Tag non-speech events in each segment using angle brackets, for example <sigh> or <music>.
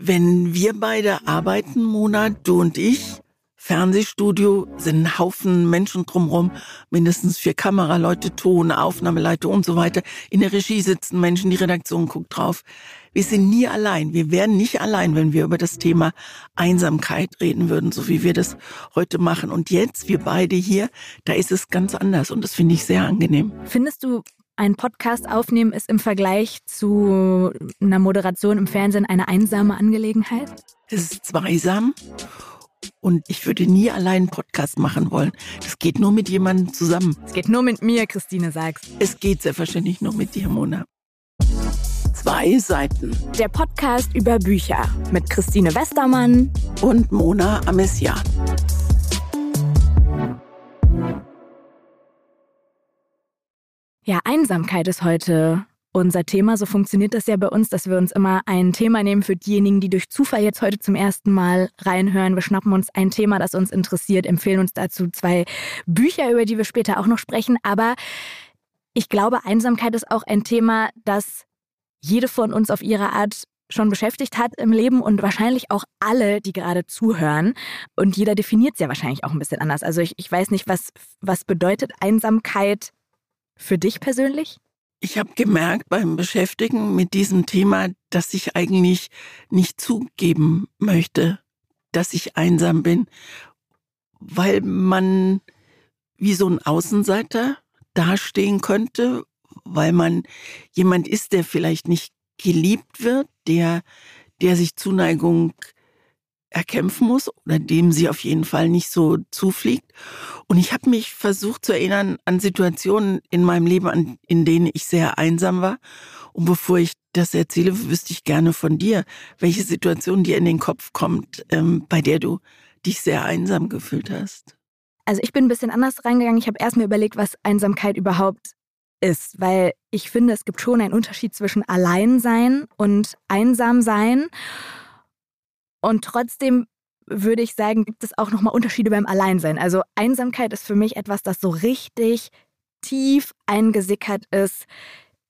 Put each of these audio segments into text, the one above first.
Wenn wir beide arbeiten, Mona, du und ich, Fernsehstudio, sind ein Haufen Menschen drumherum, mindestens vier Kameraleute, Ton, Aufnahmeleiter und so weiter. In der Regie sitzen Menschen, die Redaktion guckt drauf. Wir sind nie allein. Wir wären nicht allein, wenn wir über das Thema Einsamkeit reden würden, so wie wir das heute machen. Und jetzt, wir beide hier, da ist es ganz anders und das finde ich sehr angenehm. Findest du, ein Podcast aufnehmen ist im Vergleich zu einer Moderation im Fernsehen eine einsame Angelegenheit? Es ist zweisam und ich würde nie allein einen Podcast machen wollen. Das geht nur mit jemandem zusammen. Es geht nur mit mir, Christine sagst. Es geht selbstverständlich nur mit dir, Mona. Zwei Seiten. Der Podcast über Bücher mit Christine Westermann und Mona Amessian. Ja, Einsamkeit ist heute unser Thema. So funktioniert das ja bei uns, dass wir uns immer ein Thema nehmen für diejenigen, die durch Zufall jetzt heute zum ersten Mal reinhören. Wir schnappen uns ein Thema, das uns interessiert, empfehlen uns dazu zwei Bücher, über die wir später auch noch sprechen. Aber ich glaube, Einsamkeit ist auch ein Thema, das jede von uns auf ihre Art schon beschäftigt hat im Leben und wahrscheinlich auch alle, die gerade zuhören. Und jeder definiert es ja wahrscheinlich auch ein bisschen anders. Also ich, ich weiß nicht, was, was bedeutet Einsamkeit für dich persönlich? Ich habe gemerkt beim Beschäftigen mit diesem Thema, dass ich eigentlich nicht zugeben möchte, dass ich einsam bin, weil man wie so ein Außenseiter dastehen könnte, weil man jemand ist, der vielleicht nicht geliebt wird, der, der sich Zuneigung erkämpfen muss oder dem sie auf jeden Fall nicht so zufliegt. Und ich habe mich versucht zu erinnern an Situationen in meinem Leben, in denen ich sehr einsam war. Und bevor ich das erzähle, wüsste ich gerne von dir, welche Situation dir in den Kopf kommt, ähm, bei der du dich sehr einsam gefühlt hast. Also ich bin ein bisschen anders reingegangen. Ich habe erst mir überlegt, was Einsamkeit überhaupt ist, weil ich finde, es gibt schon einen Unterschied zwischen Alleinsein und Einsamsein. Und trotzdem würde ich sagen, gibt es auch nochmal Unterschiede beim Alleinsein. Also Einsamkeit ist für mich etwas, das so richtig tief eingesickert ist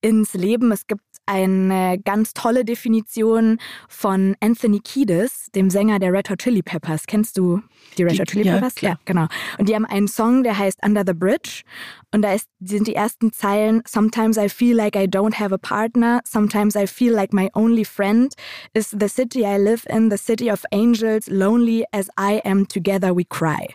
ins Leben. Es gibt eine ganz tolle Definition von Anthony Kiedis, dem Sänger der Red Hot Chili Peppers. Kennst du die Red Hot Chili ja, Peppers? Klar. Ja, genau. Und die haben einen Song, der heißt Under the Bridge. Und da ist, sind die ersten Zeilen, Sometimes I feel like I don't have a partner. Sometimes I feel like my only friend is the city I live in, the city of angels, lonely as I am, together we cry.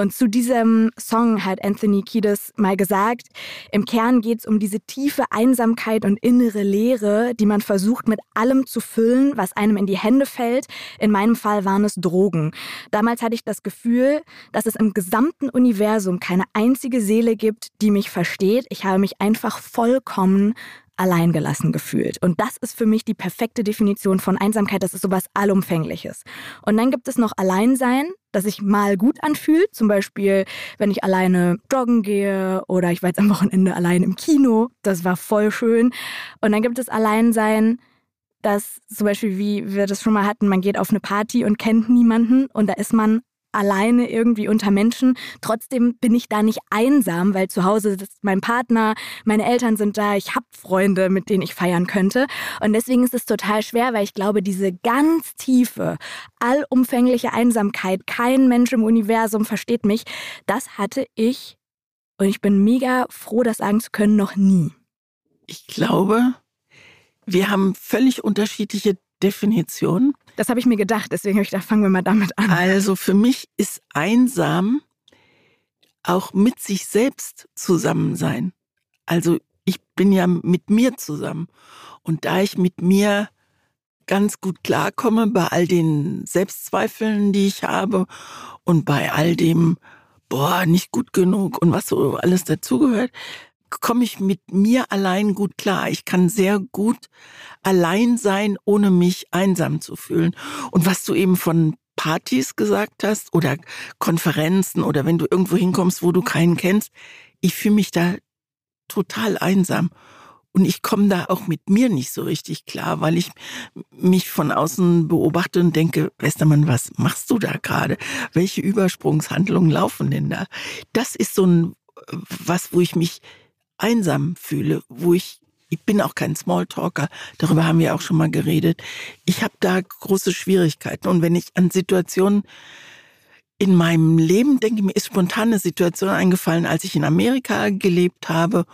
Und zu diesem Song hat Anthony Kiedis mal gesagt, im Kern geht es um diese tiefe Einsamkeit und innere Leere, die man versucht mit allem zu füllen, was einem in die Hände fällt. In meinem Fall waren es Drogen. Damals hatte ich das Gefühl, dass es im gesamten Universum keine einzige Seele gibt, die mich versteht. Ich habe mich einfach vollkommen alleingelassen gefühlt. Und das ist für mich die perfekte Definition von Einsamkeit. Das ist sowas Allumfängliches. Und dann gibt es noch Alleinsein, das sich mal gut anfühlt. Zum Beispiel, wenn ich alleine joggen gehe oder ich war jetzt am Wochenende allein im Kino. Das war voll schön. Und dann gibt es Alleinsein, das zum Beispiel, wie wir das schon mal hatten, man geht auf eine Party und kennt niemanden und da ist man alleine irgendwie unter Menschen. Trotzdem bin ich da nicht einsam, weil zu Hause ist mein Partner, meine Eltern sind da, ich habe Freunde, mit denen ich feiern könnte. Und deswegen ist es total schwer, weil ich glaube, diese ganz tiefe, allumfängliche Einsamkeit, kein Mensch im Universum versteht mich, das hatte ich, und ich bin mega froh, das sagen zu können, noch nie. Ich glaube, wir haben völlig unterschiedliche Definitionen. Das habe ich mir gedacht, deswegen habe ich gedacht, fangen wir mal damit an. Also für mich ist einsam auch mit sich selbst zusammen sein. Also ich bin ja mit mir zusammen. Und da ich mit mir ganz gut klarkomme bei all den Selbstzweifeln, die ich habe und bei all dem, boah, nicht gut genug und was so alles dazugehört, komme ich mit mir allein gut klar. Ich kann sehr gut allein sein, ohne mich einsam zu fühlen. Und was du eben von Partys gesagt hast oder Konferenzen oder wenn du irgendwo hinkommst, wo du keinen kennst, ich fühle mich da total einsam. Und ich komme da auch mit mir nicht so richtig klar, weil ich mich von außen beobachte und denke, Westermann, was machst du da gerade? Welche Übersprungshandlungen laufen denn da? Das ist so ein was, wo ich mich einsam fühle, wo ich Ich bin auch kein Smalltalker. Darüber haben wir auch schon mal geredet. Ich habe da große Schwierigkeiten. Und wenn ich an Situationen in meinem Leben, denke mir, ist spontane Situation eingefallen, als ich in Amerika gelebt habe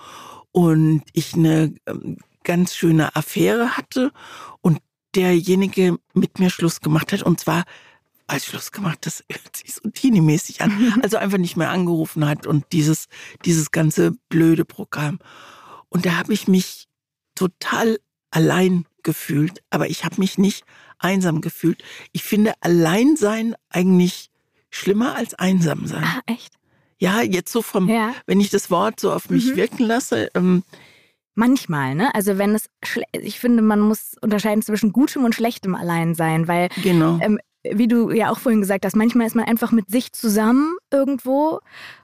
und ich eine ähm, ganz schöne Affäre hatte und derjenige mit mir Schluss gemacht hat. Und zwar als Schluss gemacht, das hört sich so teenie-mäßig an. Also einfach nicht mehr angerufen hat und dieses, dieses ganze blöde Programm. Und da habe ich mich total allein gefühlt, aber ich habe mich nicht einsam gefühlt. Ich finde Alleinsein eigentlich schlimmer als einsam sein. Ah, echt? Ja, jetzt so vom, ja. wenn ich das Wort so auf mich mhm. wirken lasse. Ähm, Manchmal, ne? Also wenn es, ich finde, man muss unterscheiden zwischen gutem und schlechtem Alleinsein, weil genau. ähm, wie du ja auch vorhin gesagt hast, manchmal ist man einfach mit sich zusammen irgendwo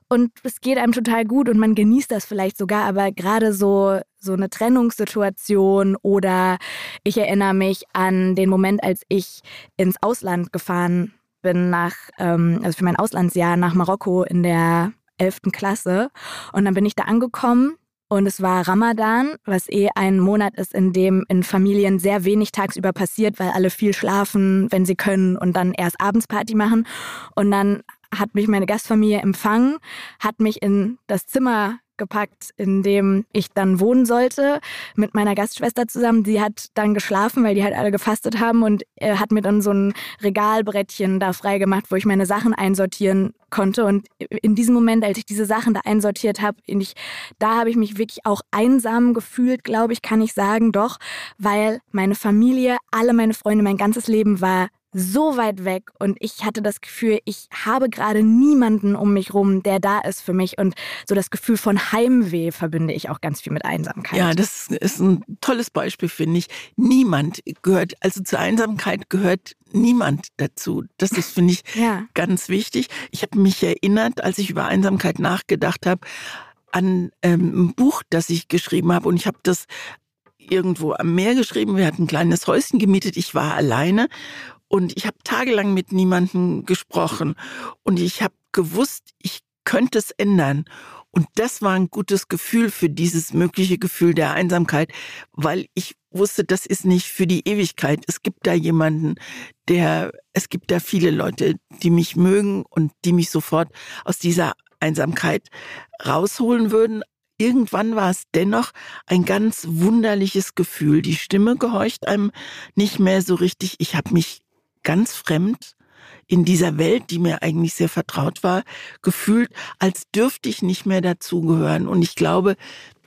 und es geht einem total gut und man genießt das vielleicht sogar, aber gerade so, so eine Trennungssituation oder ich erinnere mich an den Moment, als ich ins Ausland gefahren bin, nach, ähm, also für mein Auslandsjahr nach Marokko in der 11. Klasse und dann bin ich da angekommen und es war Ramadan, was eh ein Monat ist, in dem in Familien sehr wenig tagsüber passiert, weil alle viel schlafen, wenn sie können und dann erst abends Party machen. Und dann hat mich meine Gastfamilie empfangen, hat mich in das Zimmer gepackt, in dem ich dann wohnen sollte, mit meiner Gastschwester zusammen. Die hat dann geschlafen, weil die halt alle gefastet haben und er hat mir dann so ein Regalbrettchen da freigemacht, wo ich meine Sachen einsortieren konnte. Und in diesem Moment, als ich diese Sachen da einsortiert habe, da habe ich mich wirklich auch einsam gefühlt, glaube ich, kann ich sagen, doch, weil meine Familie, alle meine Freunde, mein ganzes Leben war so weit weg und ich hatte das Gefühl, ich habe gerade niemanden um mich rum, der da ist für mich und so das Gefühl von Heimweh verbinde ich auch ganz viel mit Einsamkeit. Ja, das ist ein tolles Beispiel, finde ich. Niemand gehört, also zur Einsamkeit gehört niemand dazu. Das ist, finde ich, ja. ganz wichtig. Ich habe mich erinnert, als ich über Einsamkeit nachgedacht habe, an ähm, ein Buch, das ich geschrieben habe und ich habe das irgendwo am Meer geschrieben. Wir hatten ein kleines Häuschen gemietet. Ich war alleine und ich habe tagelang mit niemandem gesprochen. Und ich habe gewusst, ich könnte es ändern. Und das war ein gutes Gefühl für dieses mögliche Gefühl der Einsamkeit, weil ich wusste, das ist nicht für die Ewigkeit. Es gibt da jemanden, der, es gibt da viele Leute, die mich mögen und die mich sofort aus dieser Einsamkeit rausholen würden. Irgendwann war es dennoch ein ganz wunderliches Gefühl. Die Stimme gehorcht einem nicht mehr so richtig. Ich habe mich ganz fremd in dieser Welt, die mir eigentlich sehr vertraut war, gefühlt, als dürfte ich nicht mehr dazugehören. Und ich glaube,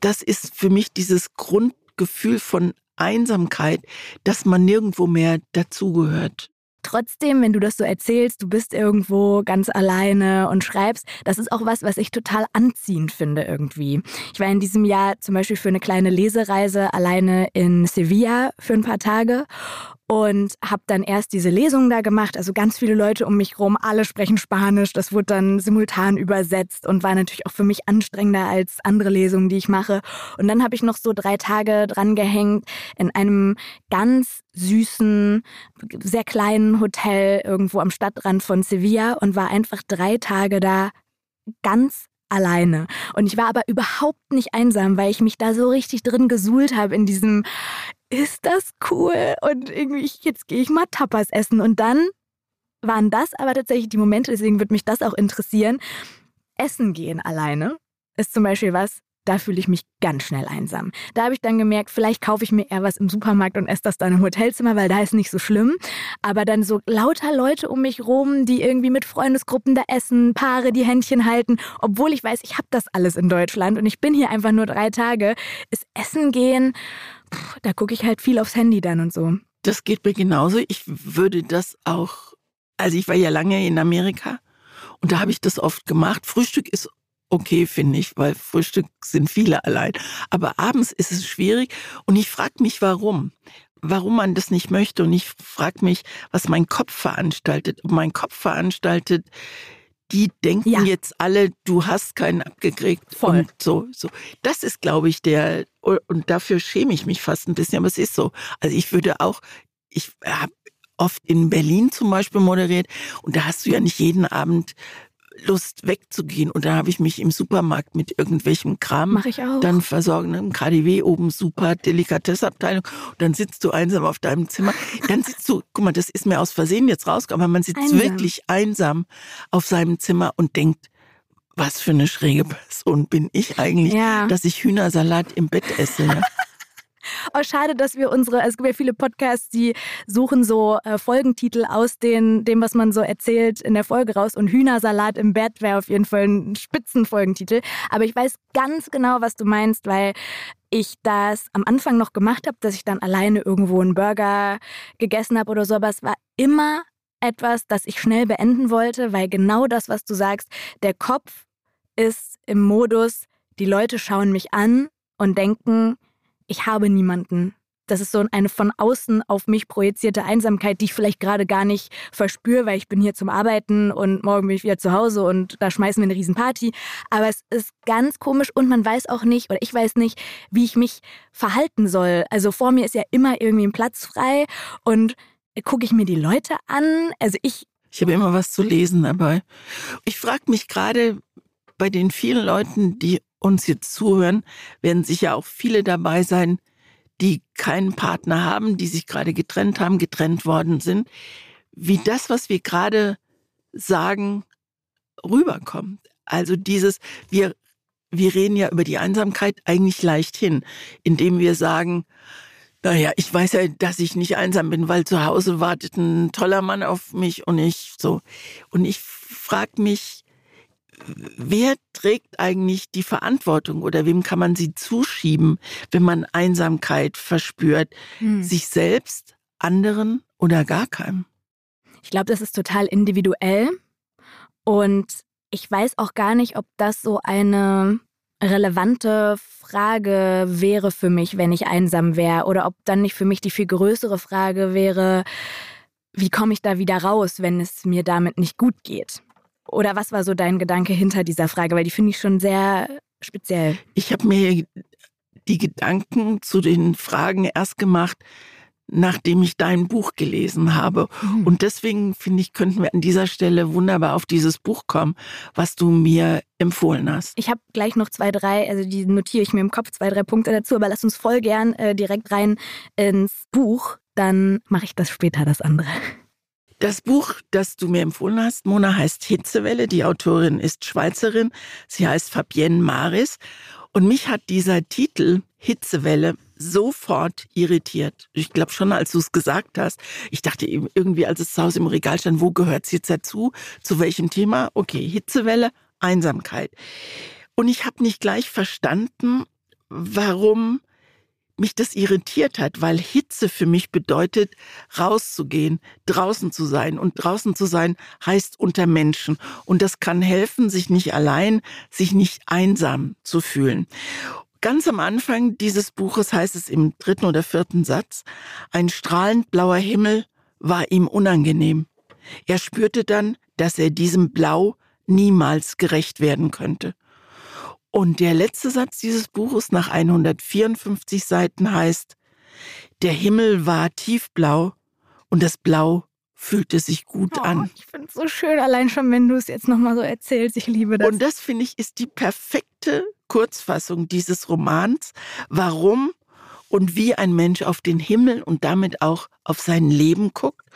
das ist für mich dieses Grundgefühl von Einsamkeit, dass man nirgendwo mehr dazugehört. Trotzdem, wenn du das so erzählst, du bist irgendwo ganz alleine und schreibst, das ist auch was, was ich total anziehend finde irgendwie. Ich war in diesem Jahr zum Beispiel für eine kleine Lesereise alleine in Sevilla für ein paar Tage und habe dann erst diese Lesung da gemacht. Also ganz viele Leute um mich rum, alle sprechen Spanisch. Das wurde dann simultan übersetzt und war natürlich auch für mich anstrengender als andere Lesungen, die ich mache. Und dann habe ich noch so drei Tage dran gehängt in einem ganz süßen, sehr kleinen Hotel irgendwo am Stadtrand von Sevilla und war einfach drei Tage da ganz alleine. Und ich war aber überhaupt nicht einsam, weil ich mich da so richtig drin gesuhlt habe in diesem, ist das cool? Und irgendwie, jetzt gehe ich mal Tapas essen. Und dann waren das aber tatsächlich die Momente, deswegen würde mich das auch interessieren. Essen gehen alleine ist zum Beispiel was, da fühle ich mich ganz schnell einsam. Da habe ich dann gemerkt, vielleicht kaufe ich mir eher was im Supermarkt und esse das dann im Hotelzimmer, weil da ist nicht so schlimm. Aber dann so lauter Leute um mich rum, die irgendwie mit Freundesgruppen da essen, Paare, die Händchen halten, obwohl ich weiß, ich habe das alles in Deutschland und ich bin hier einfach nur drei Tage, ist Essen gehen, pff, da gucke ich halt viel aufs Handy dann und so. Das geht mir genauso. Ich würde das auch, also ich war ja lange in Amerika und da habe ich das oft gemacht. Frühstück ist okay, finde ich, weil Frühstück sind viele allein. Aber abends ist es schwierig und ich frage mich, warum. Warum man das nicht möchte und ich frage mich, was mein Kopf veranstaltet. Und mein Kopf veranstaltet, die denken ja. jetzt alle, du hast keinen abgekriegt. Voll. Und so, so. Das ist, glaube ich, der, und dafür schäme ich mich fast ein bisschen, aber es ist so. Also ich würde auch, ich habe oft in Berlin zum Beispiel moderiert und da hast du ja nicht jeden Abend Lust wegzugehen. Und da habe ich mich im Supermarkt mit irgendwelchem Kram Mach ich auch. dann versorgen. Ne? Im KDW oben super Delikatessabteilung. Und dann sitzt du einsam auf deinem Zimmer. Dann sitzt du, guck mal, das ist mir aus Versehen jetzt rausgekommen, aber man sitzt Einsam. wirklich einsam auf seinem Zimmer und denkt, was für eine schräge Person bin ich eigentlich, Ja. dass ich Hühnersalat im Bett esse. Ja? Oh, schade, dass wir unsere, es gibt ja viele Podcasts, die suchen so äh, Folgentitel aus den, dem, was man so erzählt in der Folge raus. Und Hühnersalat im Bett wäre auf jeden Fall ein Spitzenfolgentitel. Aber ich weiß ganz genau, was du meinst, weil ich das am Anfang noch gemacht habe, dass ich dann alleine irgendwo einen Burger gegessen habe oder so. Aber es war immer etwas, das ich schnell beenden wollte, weil genau das, was du sagst, der Kopf ist im Modus, die Leute schauen mich an und denken, ich habe niemanden. Das ist so eine von außen auf mich projizierte Einsamkeit, die ich vielleicht gerade gar nicht verspüre, weil ich bin hier zum Arbeiten und morgen bin ich wieder zu Hause und da schmeißen wir eine Riesenparty. Aber es ist ganz komisch und man weiß auch nicht, oder ich weiß nicht, wie ich mich verhalten soll. Also vor mir ist ja immer irgendwie ein Platz frei und gucke ich mir die Leute an. Also ich, Ich habe immer was zu lesen dabei. Ich frage mich gerade bei den vielen Leuten, die uns jetzt zuhören, werden sicher auch viele dabei sein, die keinen Partner haben, die sich gerade getrennt haben, getrennt worden sind, wie das, was wir gerade sagen, rüberkommt. Also dieses, wir, wir reden ja über die Einsamkeit eigentlich leicht hin, indem wir sagen, naja, ich weiß ja, dass ich nicht einsam bin, weil zu Hause wartet ein toller Mann auf mich und ich so. Und ich frage mich, wer trägt eigentlich die Verantwortung oder wem kann man sie zuschieben, wenn man Einsamkeit verspürt? hm. Sich selbst, anderen oder gar keinem? ich glaube, das ist total individuell. Und ich weiß auch gar nicht, ob das so eine relevante Frage wäre für mich, wenn ich einsam wäre. Oder ob dann nicht für mich die viel größere Frage wäre, wie komme ich da wieder raus, wenn es mir damit nicht gut geht? Oder was war so dein Gedanke hinter dieser Frage? Weil die finde ich schon sehr speziell. Ich habe mir die Gedanken zu den Fragen erst gemacht, nachdem ich dein Buch gelesen habe. Mhm. Und deswegen finde ich, könnten wir an dieser Stelle wunderbar auf dieses Buch kommen, was du mir empfohlen hast. Ich habe gleich noch zwei, drei, also die notiere ich mir im Kopf, zwei, drei Punkte dazu, aber lass uns voll gern äh, direkt rein ins Buch. Dann mache ich das später, das andere. Das Buch, das du mir empfohlen hast, Mona, heißt Hitzewelle. Die Autorin ist Schweizerin. Sie heißt Fabienne Maris. Und mich hat dieser Titel Hitzewelle sofort irritiert. Ich glaube schon, als du es gesagt hast. Ich dachte eben irgendwie, als es zu Hause im Regal stand, wo gehört es jetzt dazu? Zu welchem Thema? Okay, Hitzewelle, Einsamkeit. Und ich habe nicht gleich verstanden, warum mich das irritiert hat, weil Hitze für mich bedeutet, rauszugehen, draußen zu sein. Und draußen zu sein heißt unter Menschen. Und das kann helfen, sich nicht allein, sich nicht einsam zu fühlen. Ganz am Anfang dieses Buches heißt es im dritten oder vierten Satz, ein strahlend blauer Himmel war ihm unangenehm. Er spürte dann, dass er diesem Blau niemals gerecht werden könnte. Und der letzte Satz dieses Buches nach 154 Seiten heißt, der Himmel war tiefblau und das Blau fühlte sich gut an. ich finde es so schön, allein schon, wenn du es jetzt nochmal so erzählst. Ich liebe das. Und das finde ich ist die perfekte Kurzfassung dieses Romans, warum und wie ein Mensch auf den Himmel und damit auch auf sein Leben guckt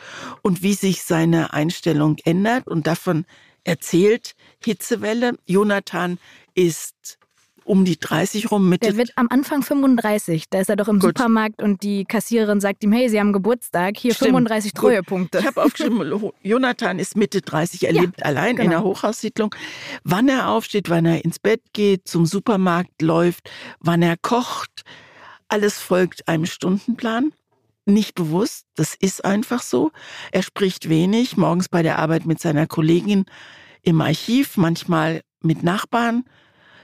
und wie sich seine Einstellung ändert und davon erzählt Hitzewelle. Jonathan ist um die 30 rum, Mitte der wird am Anfang 35. Da ist er doch im Gut. Supermarkt und die Kassiererin sagt ihm, hey, Sie haben Geburtstag, hier Stimmt. 35 Gut. Treuepunkte. Ich habe aufgeschrieben, <laughs> Jonathan ist Mitte 30, er Ja, lebt allein in genau. einer Hochhaussiedlung. Wann er aufsteht, wann er ins Bett geht, zum Supermarkt läuft, wann er kocht, alles folgt einem Stundenplan. Nicht bewusst, das ist einfach so. Er spricht wenig, morgens bei der Arbeit mit seiner Kollegin im Archiv, manchmal mit Nachbarn,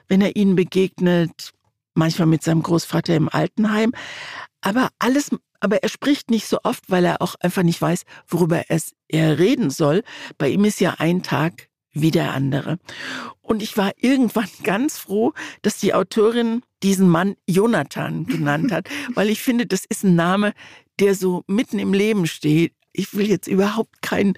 wenn er ihnen begegnet, manchmal mit seinem Großvater im Altenheim. Aber alles, aber er spricht nicht so oft, weil er auch einfach nicht weiß, worüber es er reden soll. Bei ihm ist ja ein Tag wie der andere. Und ich war irgendwann <laughs> ganz froh, dass die Autorin diesen Mann Jonathan genannt hat, <laughs> weil ich finde, das ist ein Name, der so mitten im Leben steht. Ich will jetzt überhaupt keinen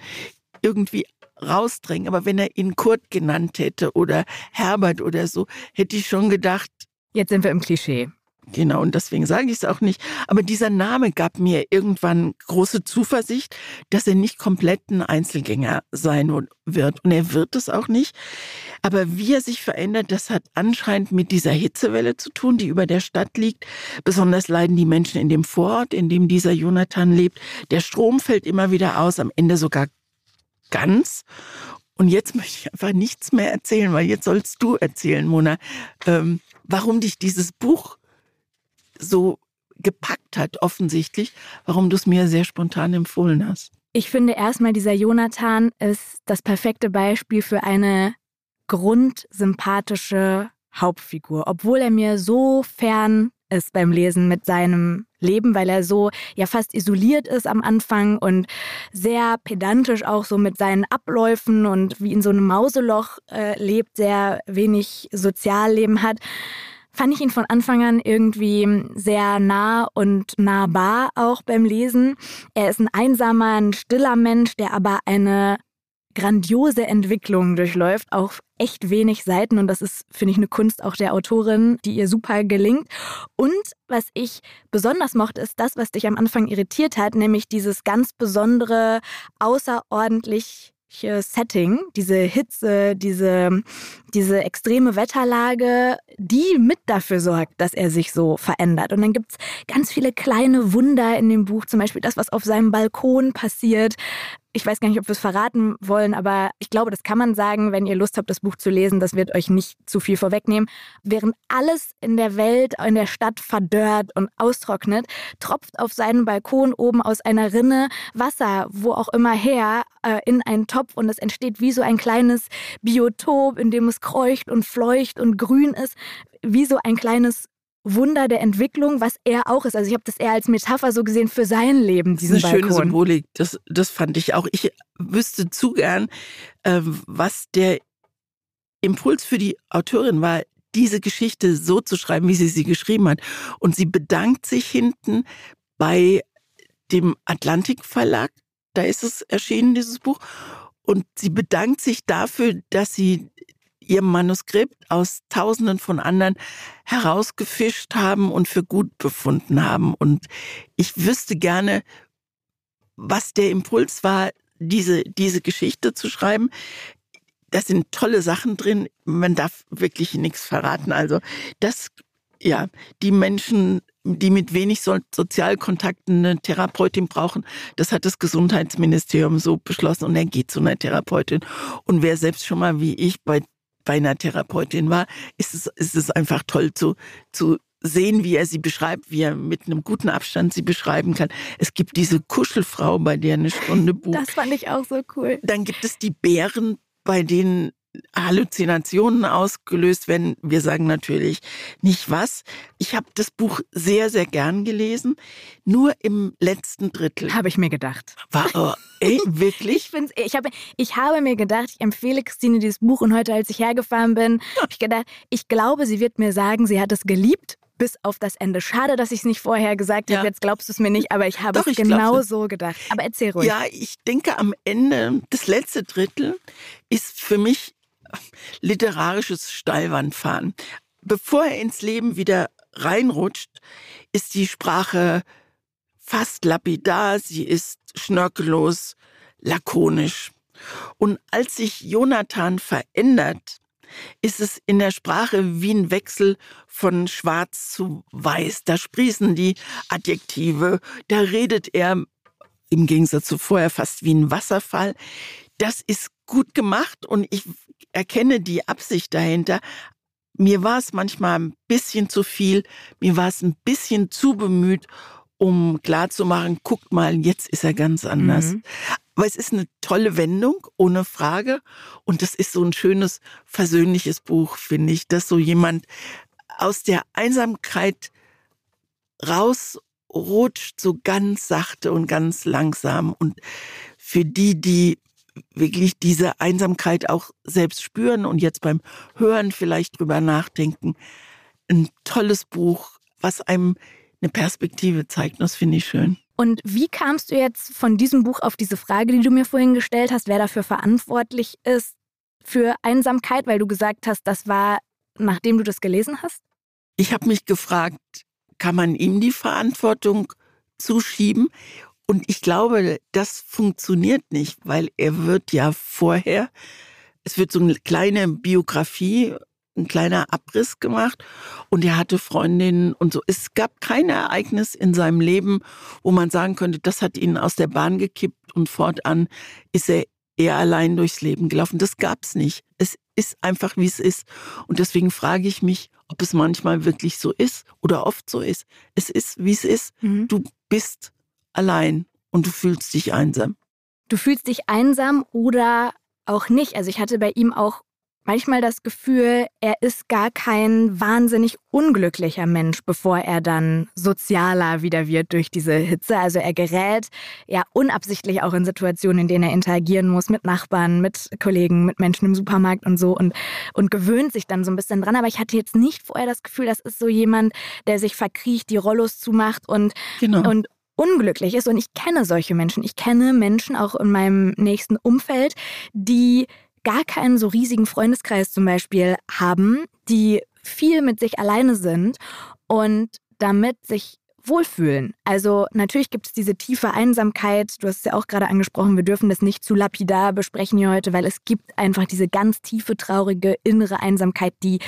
irgendwie rausdrängen. Aber wenn er ihn Kurt genannt hätte oder Herbert oder so, hätte ich schon gedacht. Jetzt sind wir im Klischee. Genau, und deswegen sage ich es auch nicht. Aber dieser Name gab mir irgendwann große Zuversicht, dass er nicht komplett ein Einzelgänger sein wird. Und er wird es auch nicht. Aber wie er sich verändert, das hat anscheinend mit dieser Hitzewelle zu tun, die über der Stadt liegt. Besonders leiden die Menschen in dem Vorort, in dem dieser Jonathan lebt. Der Strom fällt immer wieder aus, am Ende sogar ganz. Und jetzt möchte ich einfach nichts mehr erzählen, weil jetzt sollst du erzählen, Mona, ähm, warum dich dieses Buch so gepackt hat, offensichtlich, warum du es mir sehr spontan empfohlen hast. Ich finde erstmal, dieser Jonathan ist das perfekte Beispiel für eine grundsympathische Hauptfigur, obwohl er mir so fern ist beim Lesen mit seinem Leben, weil er so ja fast isoliert ist am Anfang und sehr pedantisch auch so mit seinen Abläufen und wie in so einem Mauseloch äh, lebt, sehr wenig Sozialleben hat fand ich ihn von Anfang an irgendwie sehr nah und nahbar auch beim Lesen. Er ist ein einsamer, ein stiller Mensch, der aber eine grandiose Entwicklung durchläuft, auf echt wenig Seiten. Und das ist, finde ich, eine Kunst auch der Autorin, die ihr super gelingt. Und was ich besonders mochte, ist das, was dich am Anfang irritiert hat, nämlich dieses ganz besondere, außerordentlich Setting, diese Hitze, diese, diese extreme Wetterlage, die mit dafür sorgt, dass er sich so verändert. Und dann gibt es ganz viele kleine Wunder in dem Buch, zum Beispiel das, was auf seinem Balkon passiert, ich weiß gar nicht, ob wir es verraten wollen, aber ich glaube, das kann man sagen, wenn ihr Lust habt, das Buch zu lesen. Das wird euch nicht zu viel vorwegnehmen. Während alles in der Welt, in der Stadt verdörrt und austrocknet, tropft auf seinem Balkon oben aus einer Rinne Wasser, wo auch immer her, äh, in einen Topf und es entsteht wie so ein kleines Biotop, in dem es kreucht und fleucht und grün ist, wie so ein kleines Wunder der Entwicklung, was er auch ist. Also ich habe das eher als Metapher so gesehen für sein Leben, diesen das ist eine Balkon. schöne Symbolik, das, das fand ich auch. Ich wüsste zu gern, äh, was der Impuls für die Autorin war, diese Geschichte so zu schreiben, wie sie sie geschrieben hat. Und sie bedankt sich hinten bei dem Atlantik Verlag, da ist es erschienen, dieses Buch. Und sie bedankt sich dafür, dass sie ihr Manuskript aus Tausenden von anderen herausgefischt haben und für gut befunden haben. Und ich wüsste gerne, was der Impuls war, diese, diese Geschichte zu schreiben. Da sind tolle Sachen drin. Man darf wirklich nichts verraten. Also, das, ja, die Menschen, die mit wenig Sozialkontakten eine Therapeutin brauchen, das hat das Gesundheitsministerium so beschlossen und er geht zu einer Therapeutin. Und wer selbst schon mal wie ich bei bei einer Therapeutin war, ist es, ist es einfach toll zu, zu sehen, wie er sie beschreibt, wie er mit einem guten Abstand sie beschreiben kann. Es gibt diese Kuschelfrau, bei der eine Stunde Buch. Das fand ich auch so cool. Dann gibt es die Bären, bei denen Halluzinationen ausgelöst werden. Wir sagen natürlich nicht was. Ich habe das Buch sehr, sehr gern gelesen. Nur im letzten Drittel. Habe ich mir gedacht. War, oh, ey, <laughs> wirklich? ich, ich, habe, ich habe mir gedacht, ich empfehle Christine dieses Buch und heute, als ich hergefahren bin, habe ich gedacht, ich glaube, sie wird mir sagen, sie hat es geliebt bis auf das Ende. Schade, dass ich es nicht vorher gesagt ja. habe. Jetzt glaubst du es mir nicht, aber ich habe Doch, es genau so gedacht. Aber erzähl ruhig. Ja, ich denke, am Ende, das letzte Drittel ist für mich literarisches Steilwandfahren. Bevor er ins Leben wieder reinrutscht, ist die Sprache fast lapidar, sie ist schnörkellos, lakonisch. Und als sich Jonathan verändert, ist es in der Sprache wie ein Wechsel von schwarz zu weiß. Da sprießen die Adjektive, da redet er im Gegensatz zu vorher fast wie ein Wasserfall. Das ist gut gemacht und ich erkenne die Absicht dahinter. Mir war es manchmal ein bisschen zu viel, mir war es ein bisschen zu bemüht, um klarzumachen, guckt mal, jetzt ist er ganz anders. Mhm. Aber es ist eine tolle Wendung, ohne Frage. Und das ist so ein schönes, versöhnliches Buch, finde ich, dass so jemand aus der Einsamkeit rausrutscht, so ganz sachte und ganz langsam. Und für die, die wirklich diese Einsamkeit auch selbst spüren und jetzt beim Hören vielleicht drüber nachdenken. Ein tolles Buch, was einem eine Perspektive zeigt. Das finde ich schön. Und wie kamst du jetzt von diesem Buch auf diese Frage, die du mir vorhin gestellt hast, wer dafür verantwortlich ist für Einsamkeit, weil du gesagt hast, das war, nachdem du das gelesen hast? Ich habe mich gefragt, kann man ihm die Verantwortung zuschieben? Und ich glaube, das funktioniert nicht, weil er wird ja vorher, es wird so eine kleine Biografie ein kleiner Abriss gemacht und er hatte Freundinnen und so. Es gab kein Ereignis in seinem Leben, wo man sagen könnte, das hat ihn aus der Bahn gekippt und fortan ist er eher allein durchs Leben gelaufen. Das gab's nicht. Es ist einfach, wie es ist. Und deswegen frage ich mich, ob es manchmal wirklich so ist oder oft so ist. Es ist, wie es ist. Mhm. Du bist allein und du fühlst dich einsam. Du fühlst dich einsam oder auch nicht. Also ich hatte bei ihm auch manchmal das Gefühl, er ist gar kein wahnsinnig unglücklicher Mensch, bevor er dann sozialer wieder wird durch diese Hitze. Also er gerät ja unabsichtlich auch in Situationen, in denen er interagieren muss mit Nachbarn, mit Kollegen, mit Menschen im Supermarkt und so und, und gewöhnt sich dann so ein bisschen dran. Aber ich hatte jetzt nicht vorher das Gefühl, das ist so jemand, der sich verkriecht, die Rollos zumacht und, genau. und unglücklich ist. Und ich kenne solche Menschen. Ich kenne Menschen auch in meinem nächsten Umfeld, die gar keinen so riesigen Freundeskreis zum Beispiel haben, die viel mit sich alleine sind und damit sich wohlfühlen. Also natürlich gibt es diese tiefe Einsamkeit, du hast es ja auch gerade angesprochen, wir dürfen das nicht zu lapidar besprechen hier heute, weil es gibt einfach diese ganz tiefe, traurige innere Einsamkeit, die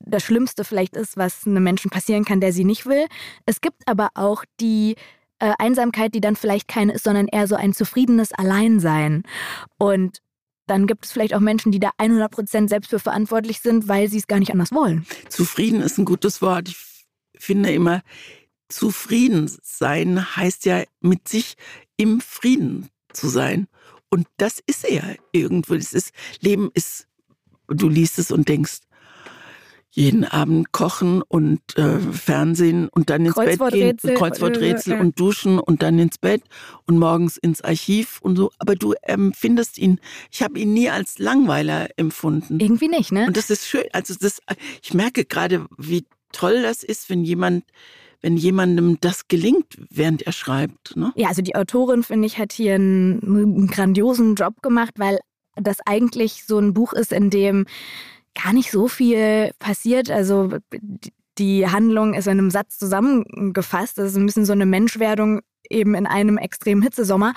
das Schlimmste vielleicht ist, was einem Menschen passieren kann, der sie nicht will. Es gibt aber auch die äh, Einsamkeit, die dann vielleicht keine ist, sondern eher so ein zufriedenes Alleinsein. Und dann gibt es vielleicht auch Menschen, die da 100 Prozent selbst für verantwortlich sind, weil sie es gar nicht anders wollen. Zufrieden ist ein gutes Wort. Ich finde immer, zufrieden sein heißt ja mit sich im Frieden zu sein. Und das ist er irgendwo. Das ist, Leben ist, du liest es und denkst, jeden Abend kochen und äh, Fernsehen und dann ins Bett gehen, Kreuzworträtsel ja. und duschen und dann ins Bett und morgens ins Archiv und so. Aber du empfindest ihn, ich habe ihn nie als Langweiler empfunden. Irgendwie nicht, ne? Und das ist schön. Also das, ich merke gerade, wie toll das ist, wenn jemand wenn jemandem das gelingt, während er schreibt. Ne? Ja, also die Autorin, finde ich, hat hier einen, einen grandiosen Job gemacht, weil das eigentlich so ein Buch ist, in dem gar nicht so viel passiert. Also die Handlung ist in einem Satz zusammengefasst. Das ist ein bisschen so eine Menschwerdung eben in einem extremen Hitzesommer.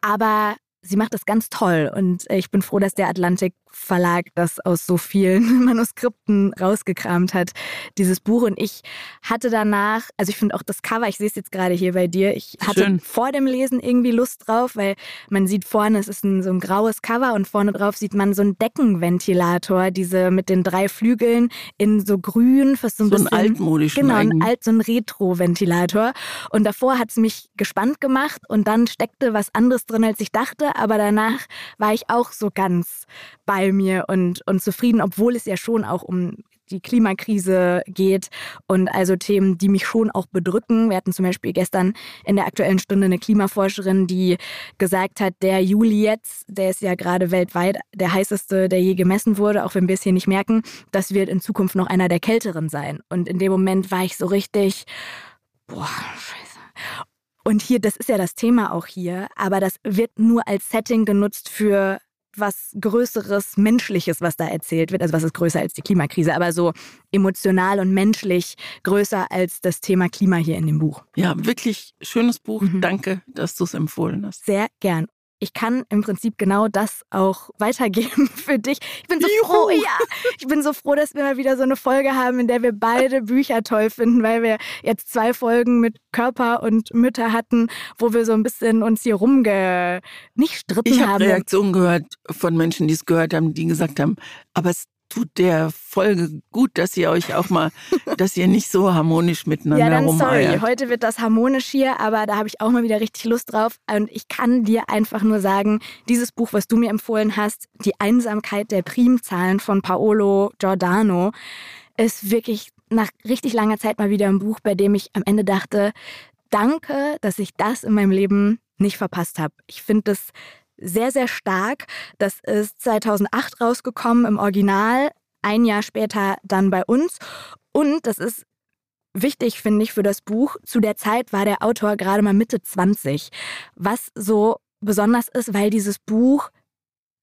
Aber sie macht das ganz toll und ich bin froh, dass der Atlantik Verlag das aus so vielen <laughs> Manuskripten rausgekramt hat, dieses Buch. Und ich hatte danach, also ich finde auch das Cover, ich sehe es jetzt gerade hier bei dir, ich hatte Schön. vor dem Lesen irgendwie Lust drauf, weil man sieht vorne, es ist ein, so ein graues Cover und vorne drauf sieht man so einen Deckenventilator, diese mit den drei Flügeln in so grün, fast so ein so bisschen. Ein altmodischen. Genau, ein alt, so ein Retro-Ventilator. Und davor hat es mich gespannt gemacht und dann steckte was anderes drin, als ich dachte. Aber danach war ich auch so ganz bei bei mir und, und zufrieden, obwohl es ja schon auch um die Klimakrise geht und also Themen, die mich schon auch bedrücken. Wir hatten zum Beispiel gestern in der aktuellen Stunde eine Klimaforscherin, die gesagt hat, der Juli jetzt, der ist ja gerade weltweit der heißeste, der je gemessen wurde, auch wenn wir es hier nicht merken, das wird in Zukunft noch einer der kälteren sein. Und in dem Moment war ich so richtig, boah, scheiße. Und hier, das ist ja das Thema auch hier, aber das wird nur als Setting genutzt für was Größeres, Menschliches, was da erzählt wird. Also was ist größer als die Klimakrise, aber so emotional und menschlich größer als das Thema Klima hier in dem Buch. Ja, wirklich schönes Buch. Mhm. Danke, dass du es empfohlen hast. Sehr gern ich kann im Prinzip genau das auch <laughs> weitergeben für dich. Ich bin so Juhu. froh, ja. Ich bin so froh, dass wir mal wieder so eine Folge haben, in der wir beide Bücher toll finden, weil wir jetzt zwei Folgen mit Körper und Mütter hatten, wo wir so ein bisschen uns hier rumge nicht stritten ich hab haben. Ich habe Reaktionen gehört von Menschen, die es gehört haben, die gesagt haben, aber es tut der Folge gut, dass ihr euch auch mal, <laughs> dass ihr nicht so harmonisch miteinander Ja, dann rumeiert. sorry, heute wird das harmonisch hier, aber da habe ich auch mal wieder richtig Lust drauf. Und ich kann dir einfach nur sagen, dieses Buch, was du mir empfohlen hast, Die Einsamkeit der Primzahlen von Paolo Giordano, ist wirklich nach richtig langer Zeit mal wieder ein Buch, bei dem ich am Ende dachte, danke, dass ich das in meinem Leben nicht verpasst habe. Ich finde das sehr, sehr stark. Das ist 2008 rausgekommen im Original, ein Jahr später dann bei uns. Und das ist wichtig, finde ich, für das Buch. Zu der Zeit war der Autor gerade mal Mitte 20, was so besonders ist, weil dieses Buch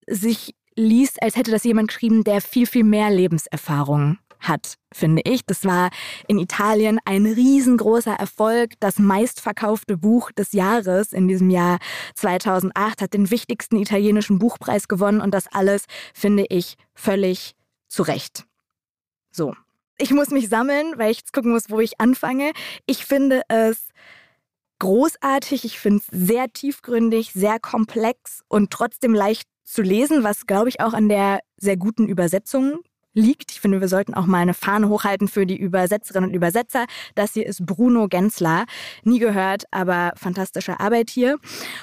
sich liest, als hätte das jemand geschrieben, der viel, viel mehr Lebenserfahrung hat, finde ich. Das war in Italien ein riesengroßer Erfolg. Das meistverkaufte Buch des Jahres in diesem Jahr 2008 hat den wichtigsten italienischen Buchpreis gewonnen und das alles finde ich völlig zu Recht. So. Ich muss mich sammeln, weil ich jetzt gucken muss, wo ich anfange. Ich finde es großartig, ich finde es sehr tiefgründig, sehr komplex und trotzdem leicht zu lesen, was glaube ich auch an der sehr guten Übersetzung liegt. Ich finde, wir sollten auch mal eine Fahne hochhalten für die Übersetzerinnen und Übersetzer. Das hier ist Bruno Gensler. Nie gehört, aber fantastische Arbeit hier.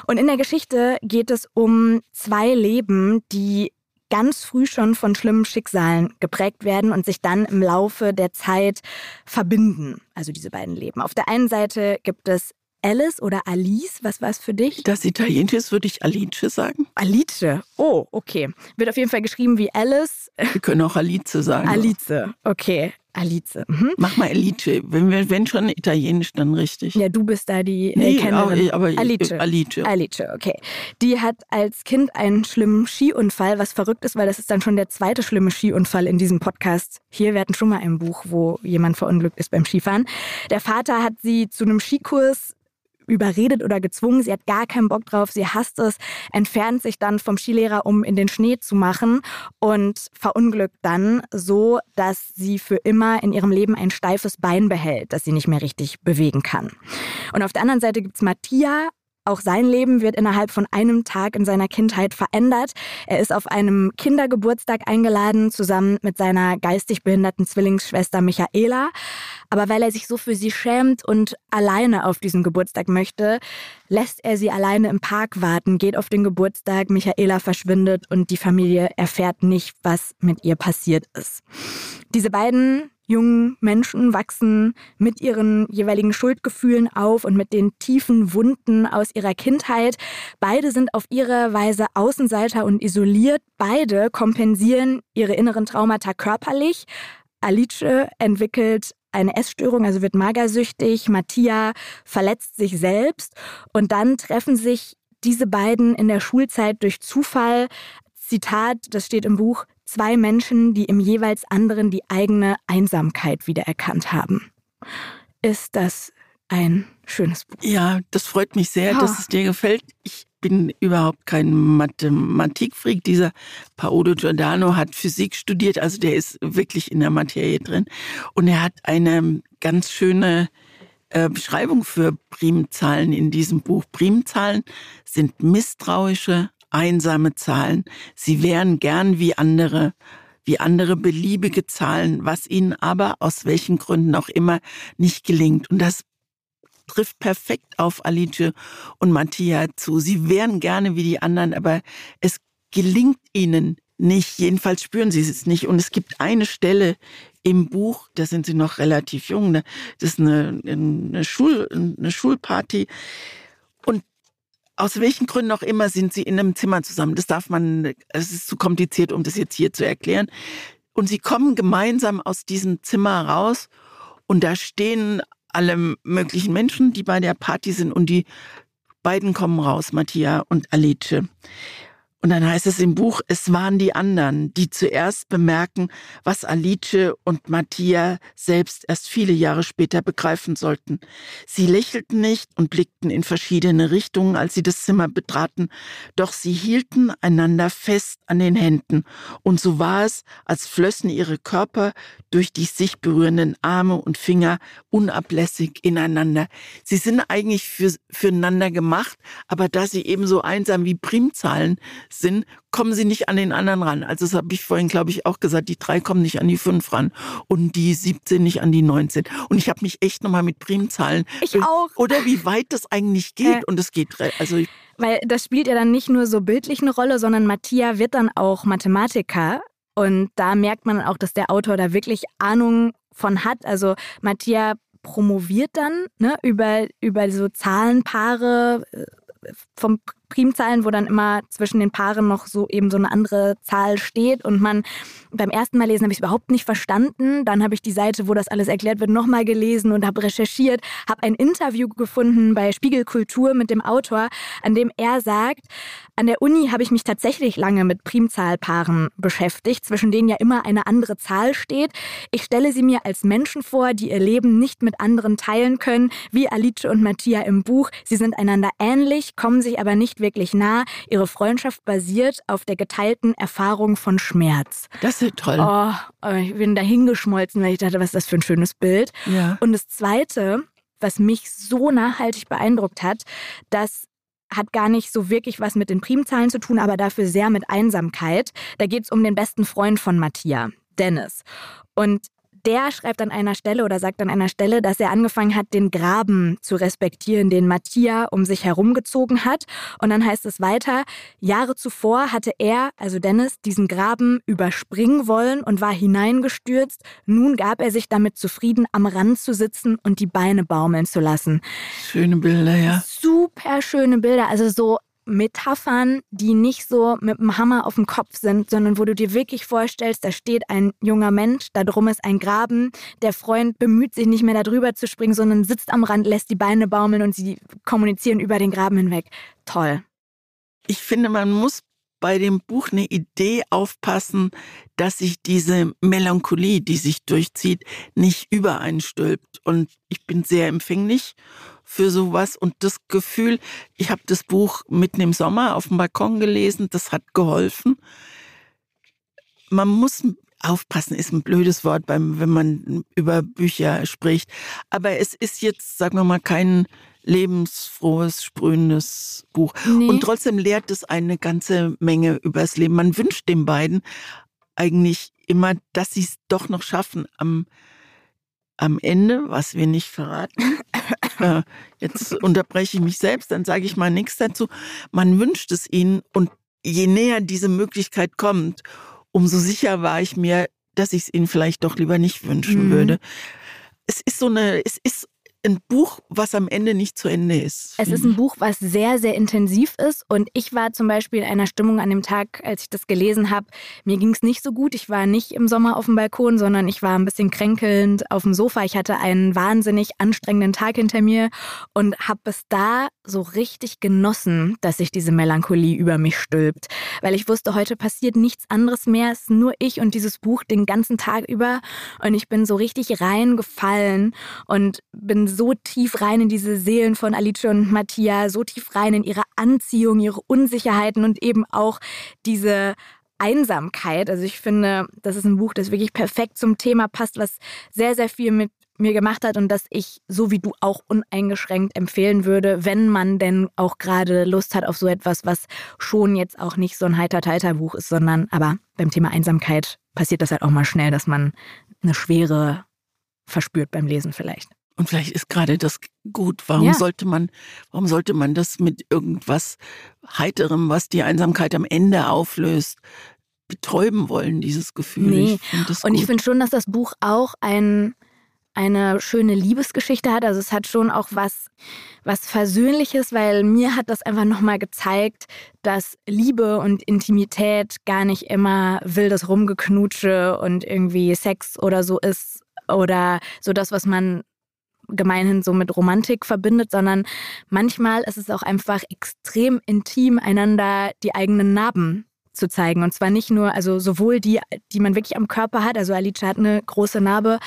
Und in der Geschichte geht es um zwei Leben, die ganz früh schon von schlimmen Schicksalen geprägt werden und sich dann im Laufe der Zeit verbinden. Also diese beiden Leben. Auf der einen Seite gibt es Alice oder Alice? Was war es für dich? Das Italienische ist, würde ich Alice sagen. Alice. Oh, okay. Wird auf jeden Fall geschrieben wie Alice. Wir können auch Alice sagen. Alice, okay. Alice. Mhm. Mach mal Alice. Wenn, wir, wenn schon Italienisch, dann richtig. Ja, du bist da die äh, nee, Kennerin. aber, aber Alice. Alice. Alice, okay. Die hat als Kind einen schlimmen Skiunfall, was verrückt ist, weil das ist dann schon der zweite schlimme Skiunfall in diesem Podcast. Hier, wir hatten schon mal ein Buch, wo jemand verunglückt ist beim Skifahren. Der Vater hat sie zu einem Skikurs überredet oder gezwungen. Sie hat gar keinen Bock drauf. Sie hasst es, entfernt sich dann vom Skilehrer, um in den Schnee zu machen und verunglückt dann so, dass sie für immer in ihrem Leben ein steifes Bein behält, das sie nicht mehr richtig bewegen kann. Und auf der anderen Seite gibt es Mattia, auch sein Leben wird innerhalb von einem Tag in seiner Kindheit verändert. Er ist auf einem Kindergeburtstag eingeladen, zusammen mit seiner geistig behinderten Zwillingsschwester Michaela. Aber weil er sich so für sie schämt und alleine auf diesen Geburtstag möchte, lässt er sie alleine im Park warten, geht auf den Geburtstag, Michaela verschwindet und die Familie erfährt nicht, was mit ihr passiert ist. Diese beiden jungen Menschen wachsen mit ihren jeweiligen Schuldgefühlen auf und mit den tiefen Wunden aus ihrer Kindheit. Beide sind auf ihre Weise Außenseiter und isoliert. Beide kompensieren ihre inneren Traumata körperlich. Alice entwickelt eine Essstörung, also wird magersüchtig. Mattia verletzt sich selbst. Und dann treffen sich diese beiden in der Schulzeit durch Zufall. Zitat, das steht im Buch, zwei Menschen, die im jeweils anderen die eigene Einsamkeit wiedererkannt haben. Ist das ein schönes Buch? Ja, das freut mich sehr, ja. dass es dir gefällt. Ich bin überhaupt kein Mathematikfreak. Dieser Paolo Giordano hat Physik studiert, also der ist wirklich in der Materie drin. Und er hat eine ganz schöne äh, Beschreibung für Primzahlen in diesem Buch. Primzahlen sind misstrauische, einsame Zahlen. Sie wären gern wie andere, wie andere beliebige Zahlen, was ihnen aber aus welchen Gründen auch immer nicht gelingt. Und das trifft perfekt auf Alice und Mattia zu. Sie wären gerne wie die anderen, aber es gelingt ihnen nicht. Jedenfalls spüren sie es nicht. Und es gibt eine Stelle im Buch, da sind sie noch relativ jung, das ist eine, eine, Schul, eine Schulparty. Aus welchen Gründen auch immer sind sie in einem Zimmer zusammen. Das darf man, es ist zu kompliziert, um das jetzt hier zu erklären. Und sie kommen gemeinsam aus diesem Zimmer raus und da stehen alle möglichen Menschen, die bei der Party sind und die beiden kommen raus, Mattia und Alice. Und dann heißt es im Buch, es waren die anderen, die zuerst bemerken, was Alice und Mattia selbst erst viele Jahre später begreifen sollten. Sie lächelten nicht und blickten in verschiedene Richtungen, als sie das Zimmer betraten, doch sie hielten einander fest an den Händen. Und so war es, als flössen ihre Körper durch die sich berührenden Arme und Finger unablässig ineinander. Sie sind eigentlich für, füreinander gemacht, aber da sie ebenso einsam wie Primzahlen sind, kommen sie nicht an den anderen ran. Also das habe ich vorhin, glaube ich, auch gesagt, die drei kommen nicht an die fünf ran und die 17 nicht an die 19. Und ich habe mich echt nochmal mit Primzahlen. Ich auch. Oder wie weit das eigentlich geht. Äh, und es geht, also Weil das spielt ja dann nicht nur so bildlich eine Rolle, sondern Mattia wird dann auch Mathematiker. Und da merkt man auch, dass der Autor da wirklich Ahnung von hat. Also Mattia promoviert dann ne, über, über so Zahlenpaare äh, vom Primzahlen, wo dann immer zwischen den Paaren noch so eben so eine andere Zahl steht und man beim ersten Mal lesen habe ich es überhaupt nicht verstanden. Dann habe ich die Seite, wo das alles erklärt wird, nochmal gelesen und habe recherchiert, habe ein Interview gefunden bei Spiegelkultur mit dem Autor, an dem er sagt, an der Uni habe ich mich tatsächlich lange mit Primzahlpaaren beschäftigt, zwischen denen ja immer eine andere Zahl steht. Ich stelle sie mir als Menschen vor, die ihr Leben nicht mit anderen teilen können, wie Alice und Mattia im Buch. Sie sind einander ähnlich, kommen sich aber nicht wirklich nah. Ihre Freundschaft basiert auf der geteilten Erfahrung von Schmerz. Das ist toll. Oh, ich bin da hingeschmolzen, weil ich dachte, was ist das für ein schönes Bild. Ja. Und das Zweite, was mich so nachhaltig beeindruckt hat, das hat gar nicht so wirklich was mit den Primzahlen zu tun, aber dafür sehr mit Einsamkeit. Da geht es um den besten Freund von Matthias, Dennis. Und der schreibt an einer Stelle oder sagt an einer Stelle, dass er angefangen hat, den Graben zu respektieren, den Mattia um sich herumgezogen hat. Und dann heißt es weiter, Jahre zuvor hatte er, also Dennis, diesen Graben überspringen wollen und war hineingestürzt. Nun gab er sich damit zufrieden, am Rand zu sitzen und die Beine baumeln zu lassen. Schöne Bilder, ja. Super schöne Bilder, also so Metaphern, die nicht so mit dem Hammer auf dem Kopf sind, sondern wo du dir wirklich vorstellst, da steht ein junger Mensch, da drum ist ein Graben, der Freund bemüht sich nicht mehr darüber zu springen, sondern sitzt am Rand, lässt die Beine baumeln und sie kommunizieren über den Graben hinweg. Toll. Ich finde, man muss bei dem Buch eine Idee aufpassen, dass sich diese Melancholie, die sich durchzieht, nicht übereinstülpt. Und ich bin sehr empfänglich für sowas und das Gefühl, ich habe das Buch mitten im Sommer auf dem Balkon gelesen, das hat geholfen. Man muss aufpassen, ist ein blödes Wort, beim, wenn man über Bücher spricht. Aber es ist jetzt, sagen wir mal, kein lebensfrohes, sprühendes Buch. Nee. Und trotzdem lehrt es eine ganze Menge übers Leben. Man wünscht den beiden eigentlich immer, dass sie es doch noch schaffen, am, am Ende, was wir nicht verraten, <laughs> äh, <laughs> jetzt unterbreche ich mich selbst, dann sage ich mal nichts dazu. Man wünscht es ihnen und je näher diese Möglichkeit kommt, umso sicher war ich mir, dass ich es ihnen vielleicht doch lieber nicht wünschen mhm. würde. Es ist so eine, es ist ein Buch, was am Ende nicht zu Ende ist. Es ist ein Buch, was sehr, sehr intensiv ist. Und ich war zum Beispiel in einer Stimmung an dem Tag, als ich das gelesen habe. Mir ging es nicht so gut. Ich war nicht im Sommer auf dem Balkon, sondern ich war ein bisschen kränkelnd auf dem Sofa. Ich hatte einen wahnsinnig anstrengenden Tag hinter mir und habe es da so richtig genossen, dass sich diese Melancholie über mich stülpt. Weil ich wusste, heute passiert nichts anderes mehr. Es ist nur ich und dieses Buch den ganzen Tag über. Und ich bin so richtig reingefallen und bin so tief rein in diese Seelen von Alice und Mattia, so tief rein in ihre Anziehung, ihre Unsicherheiten und eben auch diese Einsamkeit. Also ich finde, das ist ein Buch, das wirklich perfekt zum Thema passt, was sehr, sehr viel mit mir gemacht hat und das ich, so wie du, auch uneingeschränkt empfehlen würde, wenn man denn auch gerade Lust hat auf so etwas, was schon jetzt auch nicht so ein heiter Buch ist, sondern aber beim Thema Einsamkeit passiert das halt auch mal schnell, dass man eine Schwere verspürt beim Lesen vielleicht. Und vielleicht ist gerade das gut. Warum ja. sollte man, warum sollte man das mit irgendwas Heiterem, was die Einsamkeit am Ende auflöst, betäuben wollen, dieses Gefühl? Nee. Ich Und ich finde schon, dass das Buch auch ein, eine schöne Liebesgeschichte hat. Also es hat schon auch was, was Versöhnliches, weil mir hat das einfach nochmal gezeigt, dass Liebe und Intimität gar nicht immer wildes Rumgeknutsche und irgendwie Sex oder so ist. Oder so das, was man gemeinhin so mit Romantik verbindet, sondern manchmal ist es auch einfach extrem intim, einander die eigenen Narben zu zeigen. Und zwar nicht nur, also sowohl die, die man wirklich am Körper hat, also Alice hat eine große Narbe,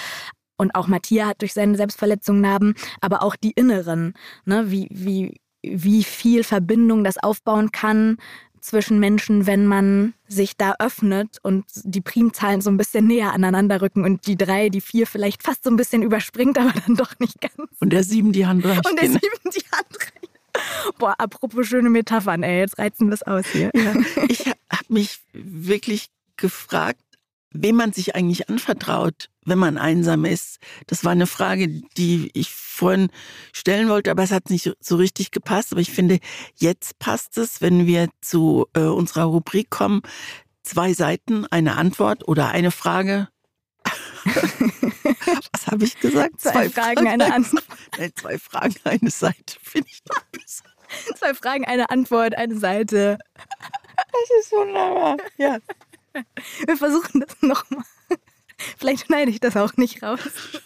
und auch Matthias hat durch seine Selbstverletzung Narben, aber auch die inneren, ne? wie, wie, wie viel Verbindung das aufbauen kann, zwischen Menschen, wenn man sich da öffnet und die Primzahlen so ein bisschen näher aneinander rücken und die drei, die vier vielleicht fast so ein bisschen überspringt, aber dann doch nicht ganz. Und der sieben die Hand reicht. Und der sieben die Hand reicht. Boah, apropos schöne Metaphern, ey, jetzt reizen wir es aus hier. Ja, ich habe mich wirklich gefragt, wem man sich eigentlich anvertraut, wenn man einsam ist. Das war eine Frage, die ich vorhin stellen wollte, aber es hat nicht so richtig gepasst. Aber ich finde, jetzt passt es, wenn wir zu äh, unserer Rubrik kommen. Zwei Seiten, eine Antwort oder eine Frage. <laughs> Was habe ich gesagt? Zwei, zwei Fragen, Fragen, eine Antwort. Nein, zwei Fragen, eine Seite, finde ich doch besser. Zwei Fragen, eine Antwort, eine Seite. Das ist wunderbar. Ja. <laughs> Wir versuchen das nochmal. Vielleicht schneide ich das auch nicht raus. <laughs>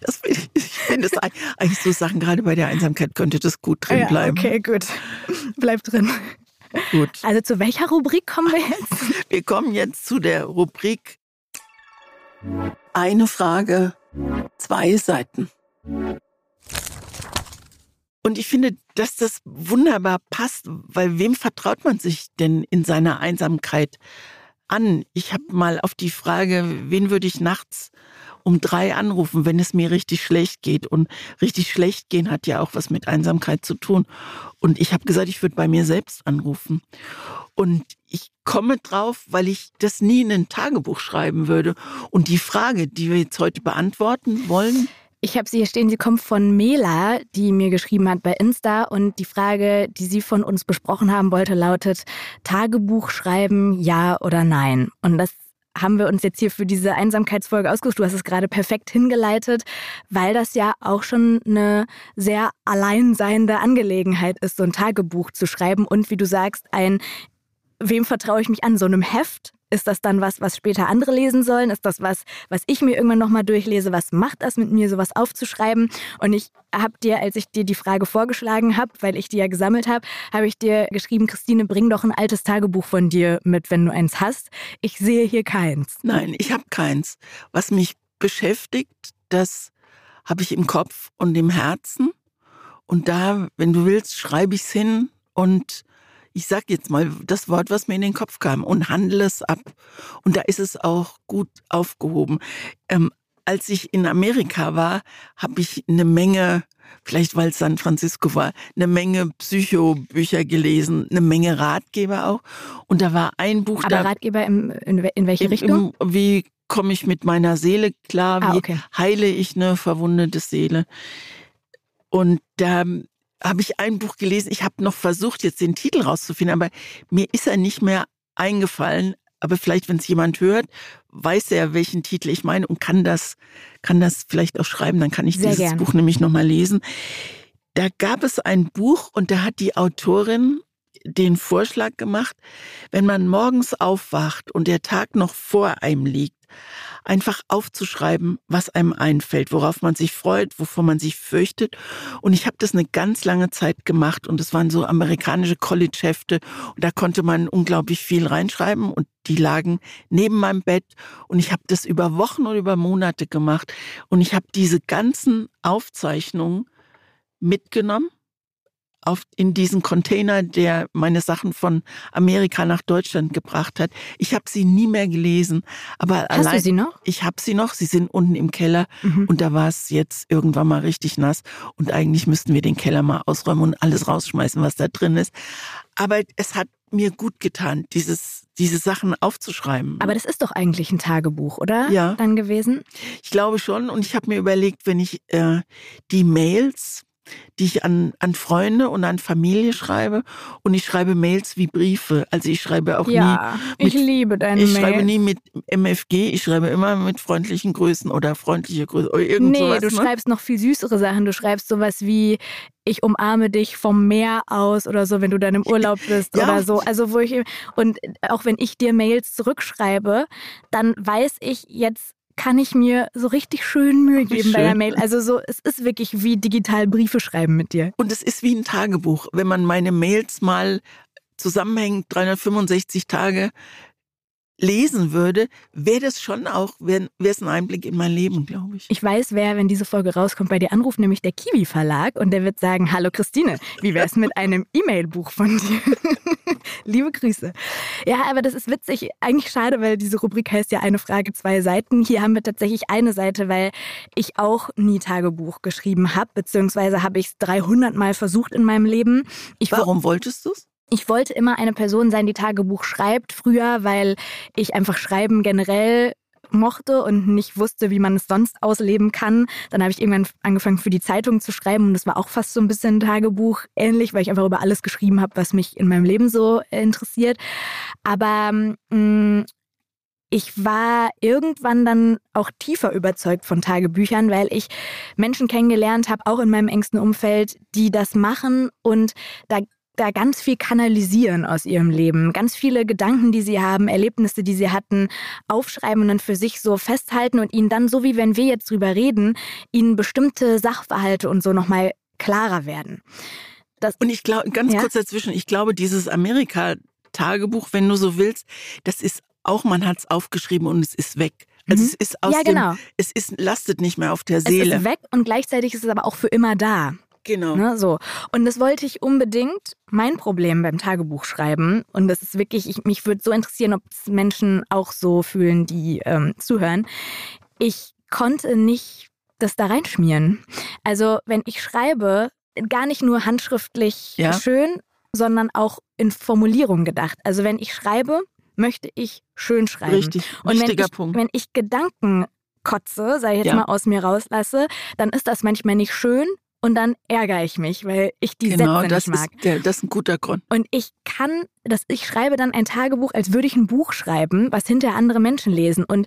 Das ich, finde es eigentlich so Sachen, gerade bei der Einsamkeit könnte das gut drin Ja, bleiben. okay, gut. Bleib drin. Gut. Also zu welcher Rubrik kommen wir jetzt? <laughs> Wir kommen jetzt zu der Rubrik Eine Frage, zwei Seiten. Und ich finde, dass das wunderbar passt, weil wem vertraut man sich denn in seiner Einsamkeit an? Ich habe mal auf die Frage, wen würde ich nachts um drei anrufen, wenn es mir richtig schlecht geht. Und richtig schlecht gehen hat ja auch was mit Einsamkeit zu tun. Und ich habe gesagt, ich würde bei mir selbst anrufen. Und ich komme drauf, weil ich das nie in ein Tagebuch schreiben würde. Und die Frage, die wir jetzt heute beantworten wollen, Ich habe sie hier stehen, sie kommt von Mela, die mir geschrieben hat bei Insta. Und die Frage, die sie von uns besprochen haben wollte, lautet: Tagebuch schreiben, ja oder nein? Und das haben wir uns jetzt hier für diese Einsamkeitsfolge ausgesucht. Du hast es gerade perfekt hingeleitet, weil das ja auch schon eine sehr alleinseiende Angelegenheit ist, so ein Tagebuch zu schreiben. Und wie du sagst, ein wem vertraue ich mich an? So einem Heft? Ist das dann was, was später andere lesen sollen? Ist das was, was ich mir irgendwann nochmal durchlese? Was macht das mit mir, sowas aufzuschreiben? Und ich habe dir, als ich dir die Frage vorgeschlagen habe, weil ich die ja gesammelt habe, habe ich dir geschrieben, Christine, bring doch ein altes Tagebuch von dir mit, wenn du eins hast. Ich sehe hier keins. Nein, ich habe keins. Was mich beschäftigt, das habe ich im Kopf und im Herzen. Und da, wenn du willst, schreibe ich es hin und ich sag jetzt mal das Wort, was mir in den Kopf kam und handle es ab. Und da ist es auch gut aufgehoben. Ähm, als ich in Amerika war, habe ich eine Menge, vielleicht weil es San Francisco war, eine Menge Psychobücher gelesen, eine Menge Ratgeber auch. Und da war ein Buch Aber da. Ratgeber im, in, in welche Im- Richtung? Im, wie komme ich mit meiner Seele klar? Wie Ah, okay. heile ich eine verwundete Seele? Und da habe ich ein Buch gelesen. Ich habe noch versucht, jetzt den Titel rauszufinden, aber mir ist er nicht mehr eingefallen. Aber vielleicht, wenn es jemand hört, weiß er, welchen Titel ich meine und kann das, kann das vielleicht auch schreiben. Dann kann ich Sehr dieses gern. Buch nämlich nochmal lesen. Da gab es ein Buch und da hat die Autorin den Vorschlag gemacht, wenn man morgens aufwacht und der Tag noch vor einem liegt, einfach aufzuschreiben, was einem einfällt, worauf man sich freut, wovor man sich fürchtet. Und ich habe das eine ganz lange Zeit gemacht und es waren so amerikanische College-Hefte und da konnte man unglaublich viel reinschreiben und die lagen neben meinem Bett und ich habe das über Wochen oder über Monate gemacht und ich habe diese ganzen Aufzeichnungen mitgenommen auf, in diesen Container, der meine Sachen von Amerika nach Deutschland gebracht hat. Ich habe sie nie mehr gelesen, aber Hast allein du sie noch? ich habe sie noch. Sie sind unten im Keller Mhm. und da war es jetzt irgendwann mal richtig nass und eigentlich müssten wir den Keller mal ausräumen und alles rausschmeißen, was da drin ist. Aber es hat mir gut getan, dieses, diese Sachen aufzuschreiben. Aber das ist doch eigentlich ein Tagebuch, oder? Ja. Dann gewesen? Ich glaube schon und ich habe mir überlegt, wenn ich äh, die Mails, die ich an, an Freunde und an Familie schreibe und ich schreibe Mails wie Briefe. Also ich schreibe auch ja, nie ich mit- liebe deine ich schreibe Mails. nie mit MFG, ich schreibe immer mit freundlichen Grüßen oder freundliche Grüße oder irgend Nee, sowas. du ne? schreibst noch viel süßere Sachen. Du schreibst sowas wie ich umarme dich vom Meer aus oder so, wenn du dann im Urlaub bist Ja. oder so. Also wo ich und auch wenn ich dir Mails zurückschreibe, dann weiß ich jetzt kann ich mir so richtig schön Mühe geben bei der schön. Mail. Also so, es ist wirklich wie digital Briefe schreiben mit dir. Und es ist wie ein Tagebuch. Wenn man meine Mails mal zusammenhängend 365 Tage lesen würde, wäre das schon auch, wäre es ein Einblick in mein Leben, glaube ich. Ich weiß, wer, wenn diese Folge rauskommt, bei dir anruft, nämlich der Kiwi Verlag und der wird sagen, hallo Christine, wie wär's mit einem E-Mail-Buch von dir? <laughs> Liebe Grüße. Ja, aber das ist witzig, eigentlich schade, weil diese Rubrik heißt ja eine Frage, zwei Seiten. Hier haben wir tatsächlich eine Seite, weil ich auch nie Tagebuch geschrieben habe, beziehungsweise habe ich es 300 Mal versucht in meinem Leben. Ich Warum wolltest du es? Ich wollte immer eine Person sein, die Tagebuch schreibt, früher, weil ich einfach Schreiben generell mochte und nicht wusste, wie man es sonst ausleben kann. Dann habe ich irgendwann angefangen für die Zeitung zu schreiben und das war auch fast so ein bisschen Tagebuch ähnlich, weil ich einfach über alles geschrieben habe, was mich in meinem Leben so interessiert. Aber mh, ich war irgendwann dann auch tiefer überzeugt von Tagebüchern, weil ich Menschen kennengelernt habe, auch in meinem engsten Umfeld, die das machen und da da ganz viel kanalisieren aus ihrem Leben. Ganz viele Gedanken, die sie haben, Erlebnisse, die sie hatten, aufschreiben und dann für sich so festhalten und ihnen dann, so wie wenn wir jetzt drüber reden, ihnen bestimmte Sachverhalte und so nochmal klarer werden. Das, und ich glaube, ganz ja? kurz dazwischen, ich glaube, dieses Amerika-Tagebuch, wenn du so willst, das ist auch, man hat es aufgeschrieben und es ist weg. Also mhm. es ist aus ja, genau. dem, es ist, lastet nicht mehr auf der Seele. Es ist weg und gleichzeitig ist es aber auch für immer da. Genau. Ne, so. Und das wollte ich unbedingt. Mein Problem beim Tagebuch schreiben, und das ist wirklich, ich, mich würde so interessieren, ob es Menschen auch so fühlen, die ähm, zuhören. Ich konnte nicht das da reinschmieren. Also, wenn ich schreibe, gar nicht nur handschriftlich ja. schön, sondern auch in Formulierung gedacht. Also, wenn ich schreibe, möchte ich schön schreiben. Richtig, und wenn ich, Punkt. Wenn ich Gedanken kotze, sei ich jetzt ja. mal aus mir rauslasse, dann ist das manchmal nicht schön, und dann ärgere ich mich, weil ich die genau, Sätze nicht mag. Ist, der, das ist ein guter Grund. Und ich kann, das, ich schreibe dann ein Tagebuch, als würde ich ein Buch schreiben, was hinter andere Menschen lesen. Und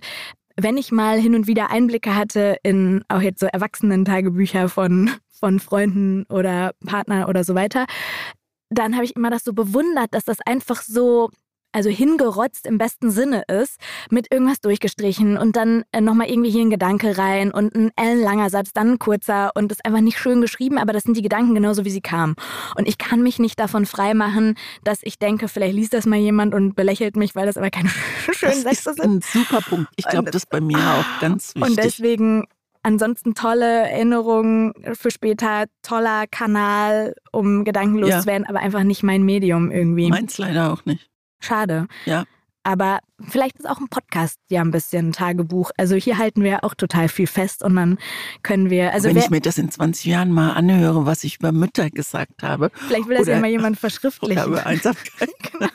wenn ich mal hin und wieder Einblicke hatte in auch jetzt so Erwachsenen-Tagebücher von, von Freunden oder Partnern oder so weiter, dann habe ich immer das so bewundert, dass das einfach so also hingerotzt im besten Sinne ist, mit irgendwas durchgestrichen und dann äh, nochmal irgendwie hier ein Gedanke rein und ein ellenlanger Satz, dann ein kurzer und das ist einfach nicht schön geschrieben, aber das sind die Gedanken genauso, wie sie kamen. Und ich kann mich nicht davon freimachen, dass ich denke, vielleicht liest das mal jemand und belächelt mich, weil das aber keine <laughs> schönen Sätze sind. Das ist ein super Punkt. Ich glaube, das ist bei mir auch ganz wichtig. Und deswegen Ansonsten tolle Erinnerungen für später, toller Kanal, um gedankenlos ja. zu werden, aber einfach nicht mein Medium irgendwie. Meins leider auch nicht. Schade. Ja. Aber vielleicht ist auch ein Podcast ja ein bisschen ein Tagebuch. Also hier halten wir auch total viel fest und dann können wir. Also wenn ich mir das in 20 Jahren mal anhöre, was ich über Mütter gesagt habe. Vielleicht will das oder, ja mal jemand verschriftlichen. Oder über <laughs> Einsamkeit. genau.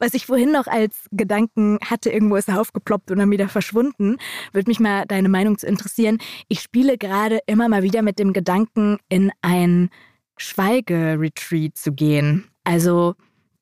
Was ich vorhin noch als Gedanken hatte, irgendwo ist er aufgeploppt und dann wieder verschwunden, würde mich mal deine Meinung zu interessieren. Ich spiele gerade immer mal wieder mit dem Gedanken, in ein Schweigeretreat zu gehen. Also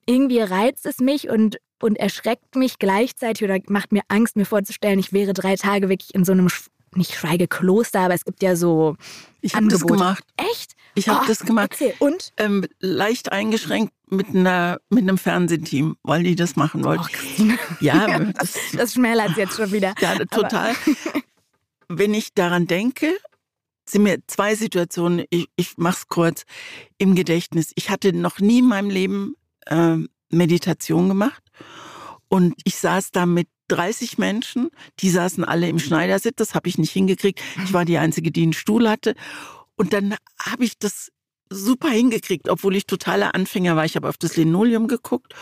irgendwie reizt es mich und, und erschreckt mich gleichzeitig oder macht mir Angst, mir vorzustellen, ich wäre drei Tage wirklich in so einem, nicht Schweigekloster, aber es gibt ja so. Ich habe das gemacht. Echt? Ich habe oh, das gemacht. Erzähl. Und? Ähm, leicht eingeschränkt mit, einer, mit einem Fernsehteam, weil die das machen wollten. Oh, <laughs> ja, <laughs> das, das schmälert jetzt schon wieder. Ja, total. <laughs> Wenn ich daran denke, sind mir zwei Situationen, ich, ich mache es kurz, im Gedächtnis. Ich hatte noch nie in meinem Leben äh, Meditation gemacht und ich saß da mit 30 Menschen, die saßen alle im Schneidersitz, das habe ich nicht hingekriegt. Ich war die Einzige, die einen Stuhl hatte. Und dann habe ich das super hingekriegt, obwohl ich totaler Anfänger war. Ich habe auf das Linoleum geguckt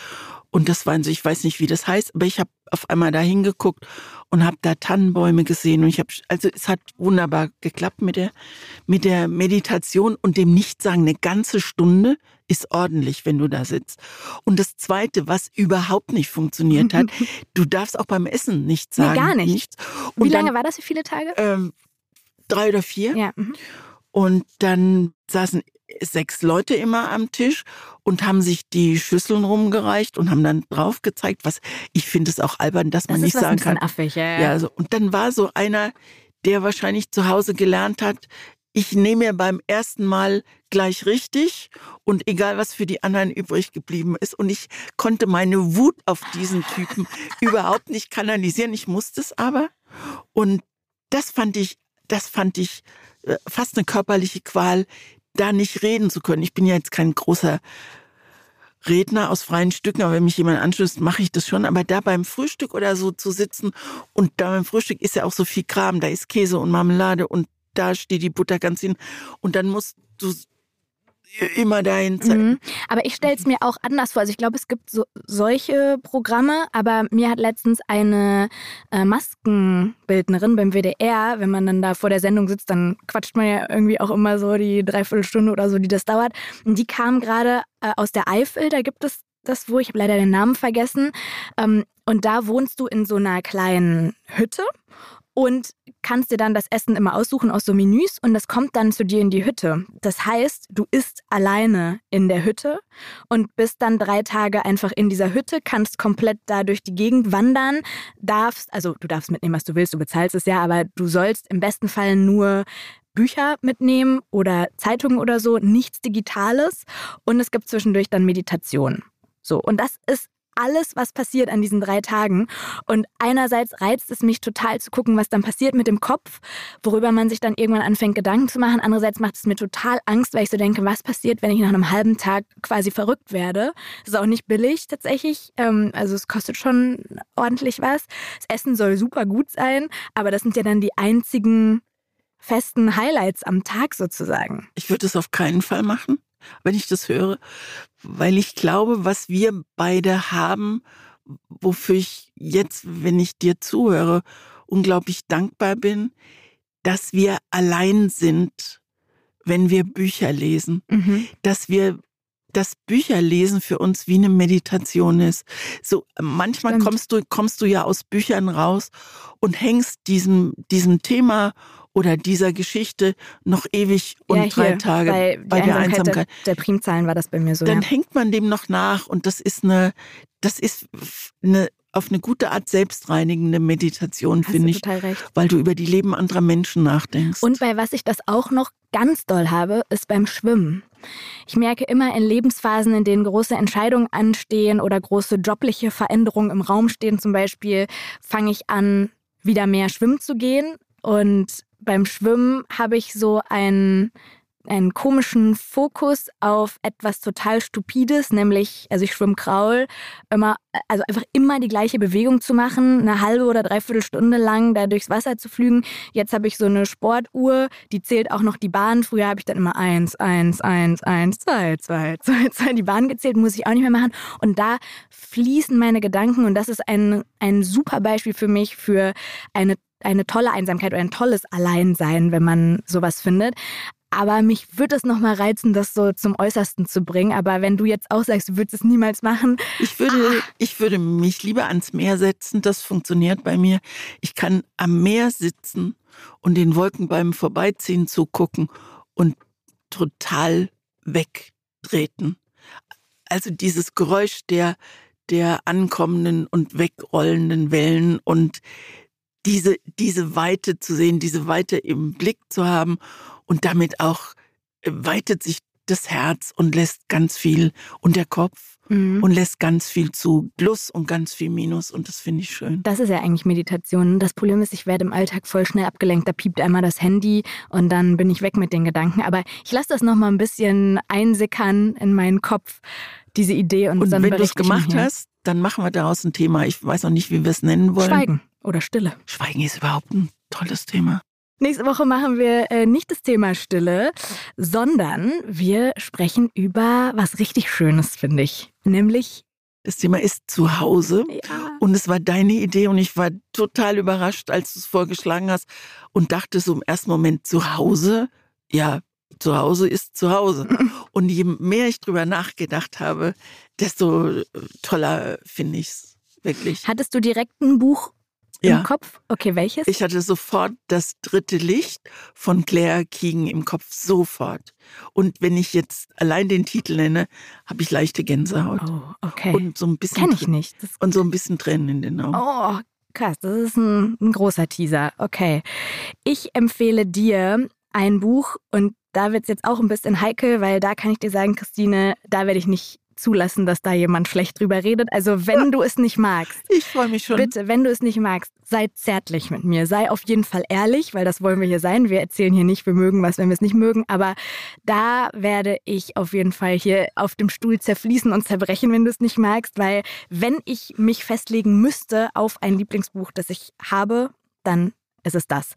und das waren so, ich weiß nicht, wie das heißt, aber ich habe auf einmal da hingeguckt und habe da Tannenbäume gesehen und ich habe, also es hat wunderbar geklappt mit der, mit der Meditation und dem Nichtsagen. Eine ganze Stunde ist ordentlich, wenn du da sitzt. Und das Zweite, was überhaupt nicht funktioniert hat, <laughs> du darfst auch beim Essen nichts sagen. Nee, gar nicht. Nichts. Und wie lange dann, war das? Wie viele Tage? Ähm, drei oder vier. Ja. Mhm. Und dann saßen sechs Leute immer am Tisch und haben sich die Schüsseln rumgereicht und haben dann drauf gezeigt, was ich finde es auch albern, dass das man nicht sagen kann. Affig, ja, ja. ja so. Und dann war so einer, der wahrscheinlich zu Hause gelernt hat, ich nehme mir beim ersten Mal gleich richtig und egal was für die anderen übrig geblieben ist. Und ich konnte meine Wut auf diesen Typen <laughs> überhaupt nicht kanalisieren. Ich musste es aber. Und das fand ich, das fand ich äh, fast eine körperliche Qual, da nicht reden zu können. Ich bin ja jetzt kein großer Redner aus freien Stücken, aber wenn mich jemand anschließt, mache ich das schon. Aber da beim Frühstück oder so zu sitzen und da beim Frühstück ist ja auch so viel Kram, da ist Käse und Marmelade und da steht die Butter ganz hin und dann musst du immer dahin zeigen. Mhm. Aber ich stelle es mir auch anders vor. Also ich glaube, es gibt so, solche Programme, aber mir hat letztens eine äh, Maskenbildnerin beim WDR, wenn man dann da vor der Sendung sitzt, dann quatscht man ja irgendwie auch immer so die Dreiviertelstunde oder so, die das dauert. Und die kam gerade äh, aus der Eifel, da gibt es das wo, ich habe leider den Namen vergessen. Ähm, und da wohnst du in so einer kleinen Hütte und kannst dir dann das Essen immer aussuchen aus so Menüs und das kommt dann zu dir in die Hütte. Das heißt, du isst alleine in der Hütte und bist dann drei Tage einfach in dieser Hütte, kannst komplett da durch die Gegend wandern, darfst, also du darfst mitnehmen, was du willst, du bezahlst es ja, aber du sollst im besten Fall nur Bücher mitnehmen oder Zeitungen oder so, nichts Digitales und es gibt zwischendurch dann Meditation. So, und das ist alles, was passiert an diesen drei Tagen. Und einerseits reizt es mich total zu gucken, was dann passiert mit dem Kopf, worüber man sich dann irgendwann anfängt, Gedanken zu machen. Andererseits macht es mir total Angst, weil ich so denke, was passiert, wenn ich nach einem halben Tag quasi verrückt werde. Das ist auch nicht billig tatsächlich. Ähm, also es kostet schon ordentlich was. Das Essen soll super gut sein, aber das sind ja dann die einzigen festen Highlights am Tag sozusagen. Ich würde es auf keinen Fall machen wenn ich das höre, weil ich glaube, was wir beide haben, wofür ich jetzt, wenn ich dir zuhöre, unglaublich dankbar bin, dass wir allein sind, wenn wir Bücher lesen, mhm. dass wir das Bücherlesen für uns wie eine Meditation ist. So manchmal kommst du kommst du ja aus Büchern raus und hängst diesem diesem Thema oder dieser Geschichte noch ewig und ja, drei Tage bei, bei der Einsamkeit. Der, der, Primzahlen war das bei mir so. Dann ja. hängt man dem noch nach und das ist eine, das ist eine auf eine gute Art selbstreinigende Meditation, finde ich. Total recht. Weil du über die Leben anderer Menschen nachdenkst. Und bei was ich das auch noch ganz doll habe, ist beim Schwimmen. Ich merke immer in Lebensphasen, in denen große Entscheidungen anstehen oder große jobliche Veränderungen im Raum stehen, zum Beispiel, fange ich an, wieder mehr schwimmen zu gehen. Und beim Schwimmen habe ich so einen, einen komischen Fokus auf etwas total Stupides, nämlich, also ich schwimme Kraul, immer, also einfach immer die gleiche Bewegung zu machen, eine halbe oder dreiviertel Stunde lang da durchs Wasser zu flügen. Jetzt habe ich so eine Sportuhr, die zählt auch noch die Bahn. Früher habe ich dann immer eins, eins, eins, eins, zwei, zwei, <laughs> zwei, zwei. Die Bahn gezählt, muss ich auch nicht mehr machen. Und da fließen meine Gedanken und das ist ein, ein super Beispiel für mich für eine eine tolle Einsamkeit oder ein tolles Alleinsein, wenn man sowas findet. Aber mich würde es nochmal reizen, das so zum Äußersten zu bringen. Aber wenn du jetzt auch sagst, du würdest es niemals machen. Ich würde, ah. ich würde mich lieber ans Meer setzen. Das funktioniert bei mir. Ich kann am Meer sitzen und den Wolken beim Vorbeiziehen zugucken und total wegtreten. Also dieses Geräusch der, der ankommenden und wegrollenden Wellen und diese, diese Weite zu sehen, diese Weite im Blick zu haben und damit auch äh, weitet sich das Herz und lässt ganz viel und der Kopf mhm. und lässt ganz viel zu Plus und ganz viel Minus und das finde ich schön. Das ist ja eigentlich Meditation. Das Problem ist, ich werde im Alltag voll schnell abgelenkt. Da piept einmal das Handy und dann bin ich weg mit den Gedanken. Aber ich lasse das nochmal ein bisschen einsickern in meinen Kopf, diese Idee. Und, und dann wenn du es gemacht hast, dann machen wir daraus ein Thema. Ich weiß noch nicht, wie wir es nennen wollen. Schweigen. Oder Stille. Schweigen ist überhaupt ein tolles Thema. Nächste Woche machen wir äh, nicht das Thema Stille, sondern wir sprechen über was richtig Schönes, finde ich. Nämlich. Das Thema ist Zuhause. Ja. Und es war deine Idee und ich war total überrascht, als du es vorgeschlagen hast und dachte so im ersten Moment, Zuhause? Ja, zu Hause ist zu Hause. <laughs> Und je mehr ich drüber nachgedacht habe, desto toller finde ich es. Wirklich. Hattest du direkt ein Buch ja. im Kopf? Okay, welches? Ich hatte sofort das dritte Licht von Claire Keegan im Kopf, sofort. Und wenn ich jetzt allein den Titel nenne, habe ich leichte Gänsehaut. Oh, okay. Und so ein bisschen. Kenn ich nicht. Und so ein bisschen Tränen in den Augen. Oh, krass. Das ist ein, ein großer Teaser. Okay. Ich empfehle dir ein Buch und da wird es jetzt auch ein bisschen heikel, weil da kann ich dir sagen, Christine, da werde ich nicht zulassen, dass da jemand schlecht drüber redet. Also wenn du es nicht magst. Ich freue mich schon. Bitte, wenn du es nicht magst, sei zärtlich mit mir. Sei auf jeden Fall ehrlich, weil das wollen wir hier sein. Wir erzählen hier nicht, wir mögen was, wenn wir es nicht mögen. Aber da werde ich auf jeden Fall hier auf dem Stuhl zerfließen und zerbrechen, wenn du es nicht magst. Weil wenn ich mich festlegen müsste auf ein Lieblingsbuch, das ich habe, dann ist es das.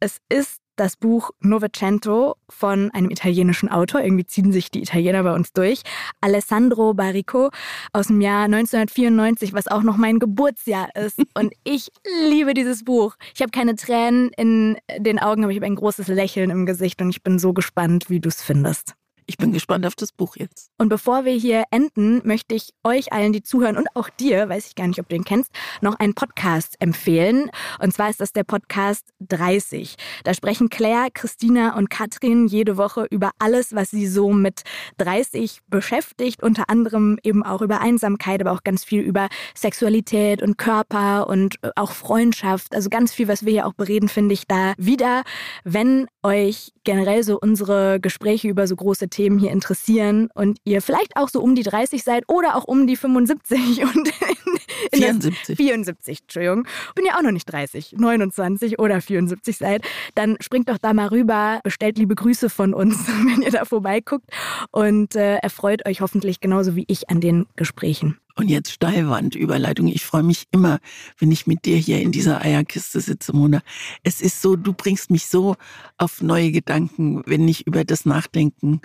Es ist das Buch Novecento von einem italienischen Autor. Irgendwie ziehen sich die Italiener bei uns durch. Alessandro Barrico aus dem Jahr 1994, was auch noch mein Geburtsjahr ist. <laughs> Und ich liebe dieses Buch. Ich habe keine Tränen in den Augen, aber ich habe ein großes Lächeln im Gesicht und ich bin so gespannt, wie du es findest. Ich bin gespannt auf das Buch jetzt. Und bevor wir hier enden, möchte ich euch allen, die zuhören und auch dir, weiß ich gar nicht, ob du ihn kennst, noch einen Podcast empfehlen. Und zwar ist das der Podcast 30. Da sprechen Claire, Christina und Katrin jede Woche über alles, was sie so mit 30 beschäftigt. Unter anderem eben auch über Einsamkeit, aber auch ganz viel über Sexualität und Körper und auch Freundschaft. Also ganz viel, was wir hier auch bereden, finde ich da wieder. Wenn euch generell so unsere Gespräche über so große Themen hier interessieren und ihr vielleicht auch so um die 30 seid oder auch um die 75 <laughs> und in 74. 74, Entschuldigung. Bin ja auch noch nicht 30, 29 oder 74 seid, dann springt doch da mal rüber, bestellt liebe Grüße von uns, <laughs> wenn ihr da vorbeiguckt und äh, erfreut euch hoffentlich genauso wie ich an den Gesprächen. Und jetzt Steilwandüberleitung. Ich freue mich immer, wenn ich mit dir hier in dieser Eierkiste sitze, Mona. Es ist so, du bringst mich so auf neue Gedanken, wenn ich über das nachdenken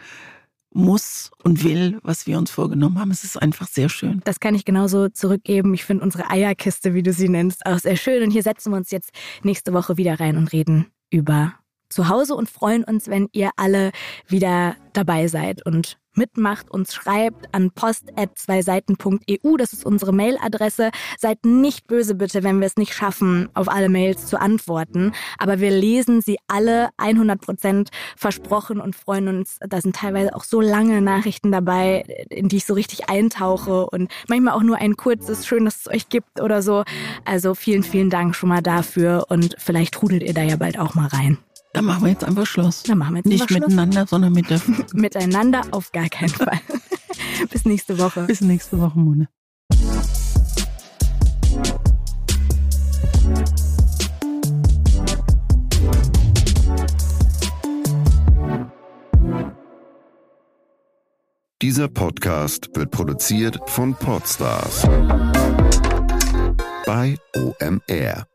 muss und will, was wir uns vorgenommen haben. Es ist einfach sehr schön. Das kann ich genauso zurückgeben. Ich finde unsere Eierkiste, wie du sie nennst, auch sehr schön. Und hier setzen wir uns jetzt nächste Woche wieder rein und reden über zu Hause und freuen uns, wenn ihr alle wieder dabei seid und mitmacht, uns schreibt an post.zweiseiten.eu. Das ist unsere Mailadresse. Seid nicht böse bitte, wenn wir es nicht schaffen, auf alle Mails zu antworten. Aber wir lesen sie alle 100 Prozent versprochen und freuen uns. Da sind teilweise auch so lange Nachrichten dabei, in die ich so richtig eintauche und manchmal auch nur ein kurzes, schön, dass es euch gibt oder so. Also vielen, vielen Dank schon mal dafür und vielleicht trudelt ihr da ja bald auch mal rein. Dann machen wir jetzt einfach Schluss. Dann machen wir jetzt Nicht einfach Schluss. miteinander, sondern mit der <laughs> Miteinander auf gar keinen Fall. <laughs> Bis nächste Woche. Bis nächste Woche, Mone. Dieser Podcast wird produziert von Podstars bei OMR.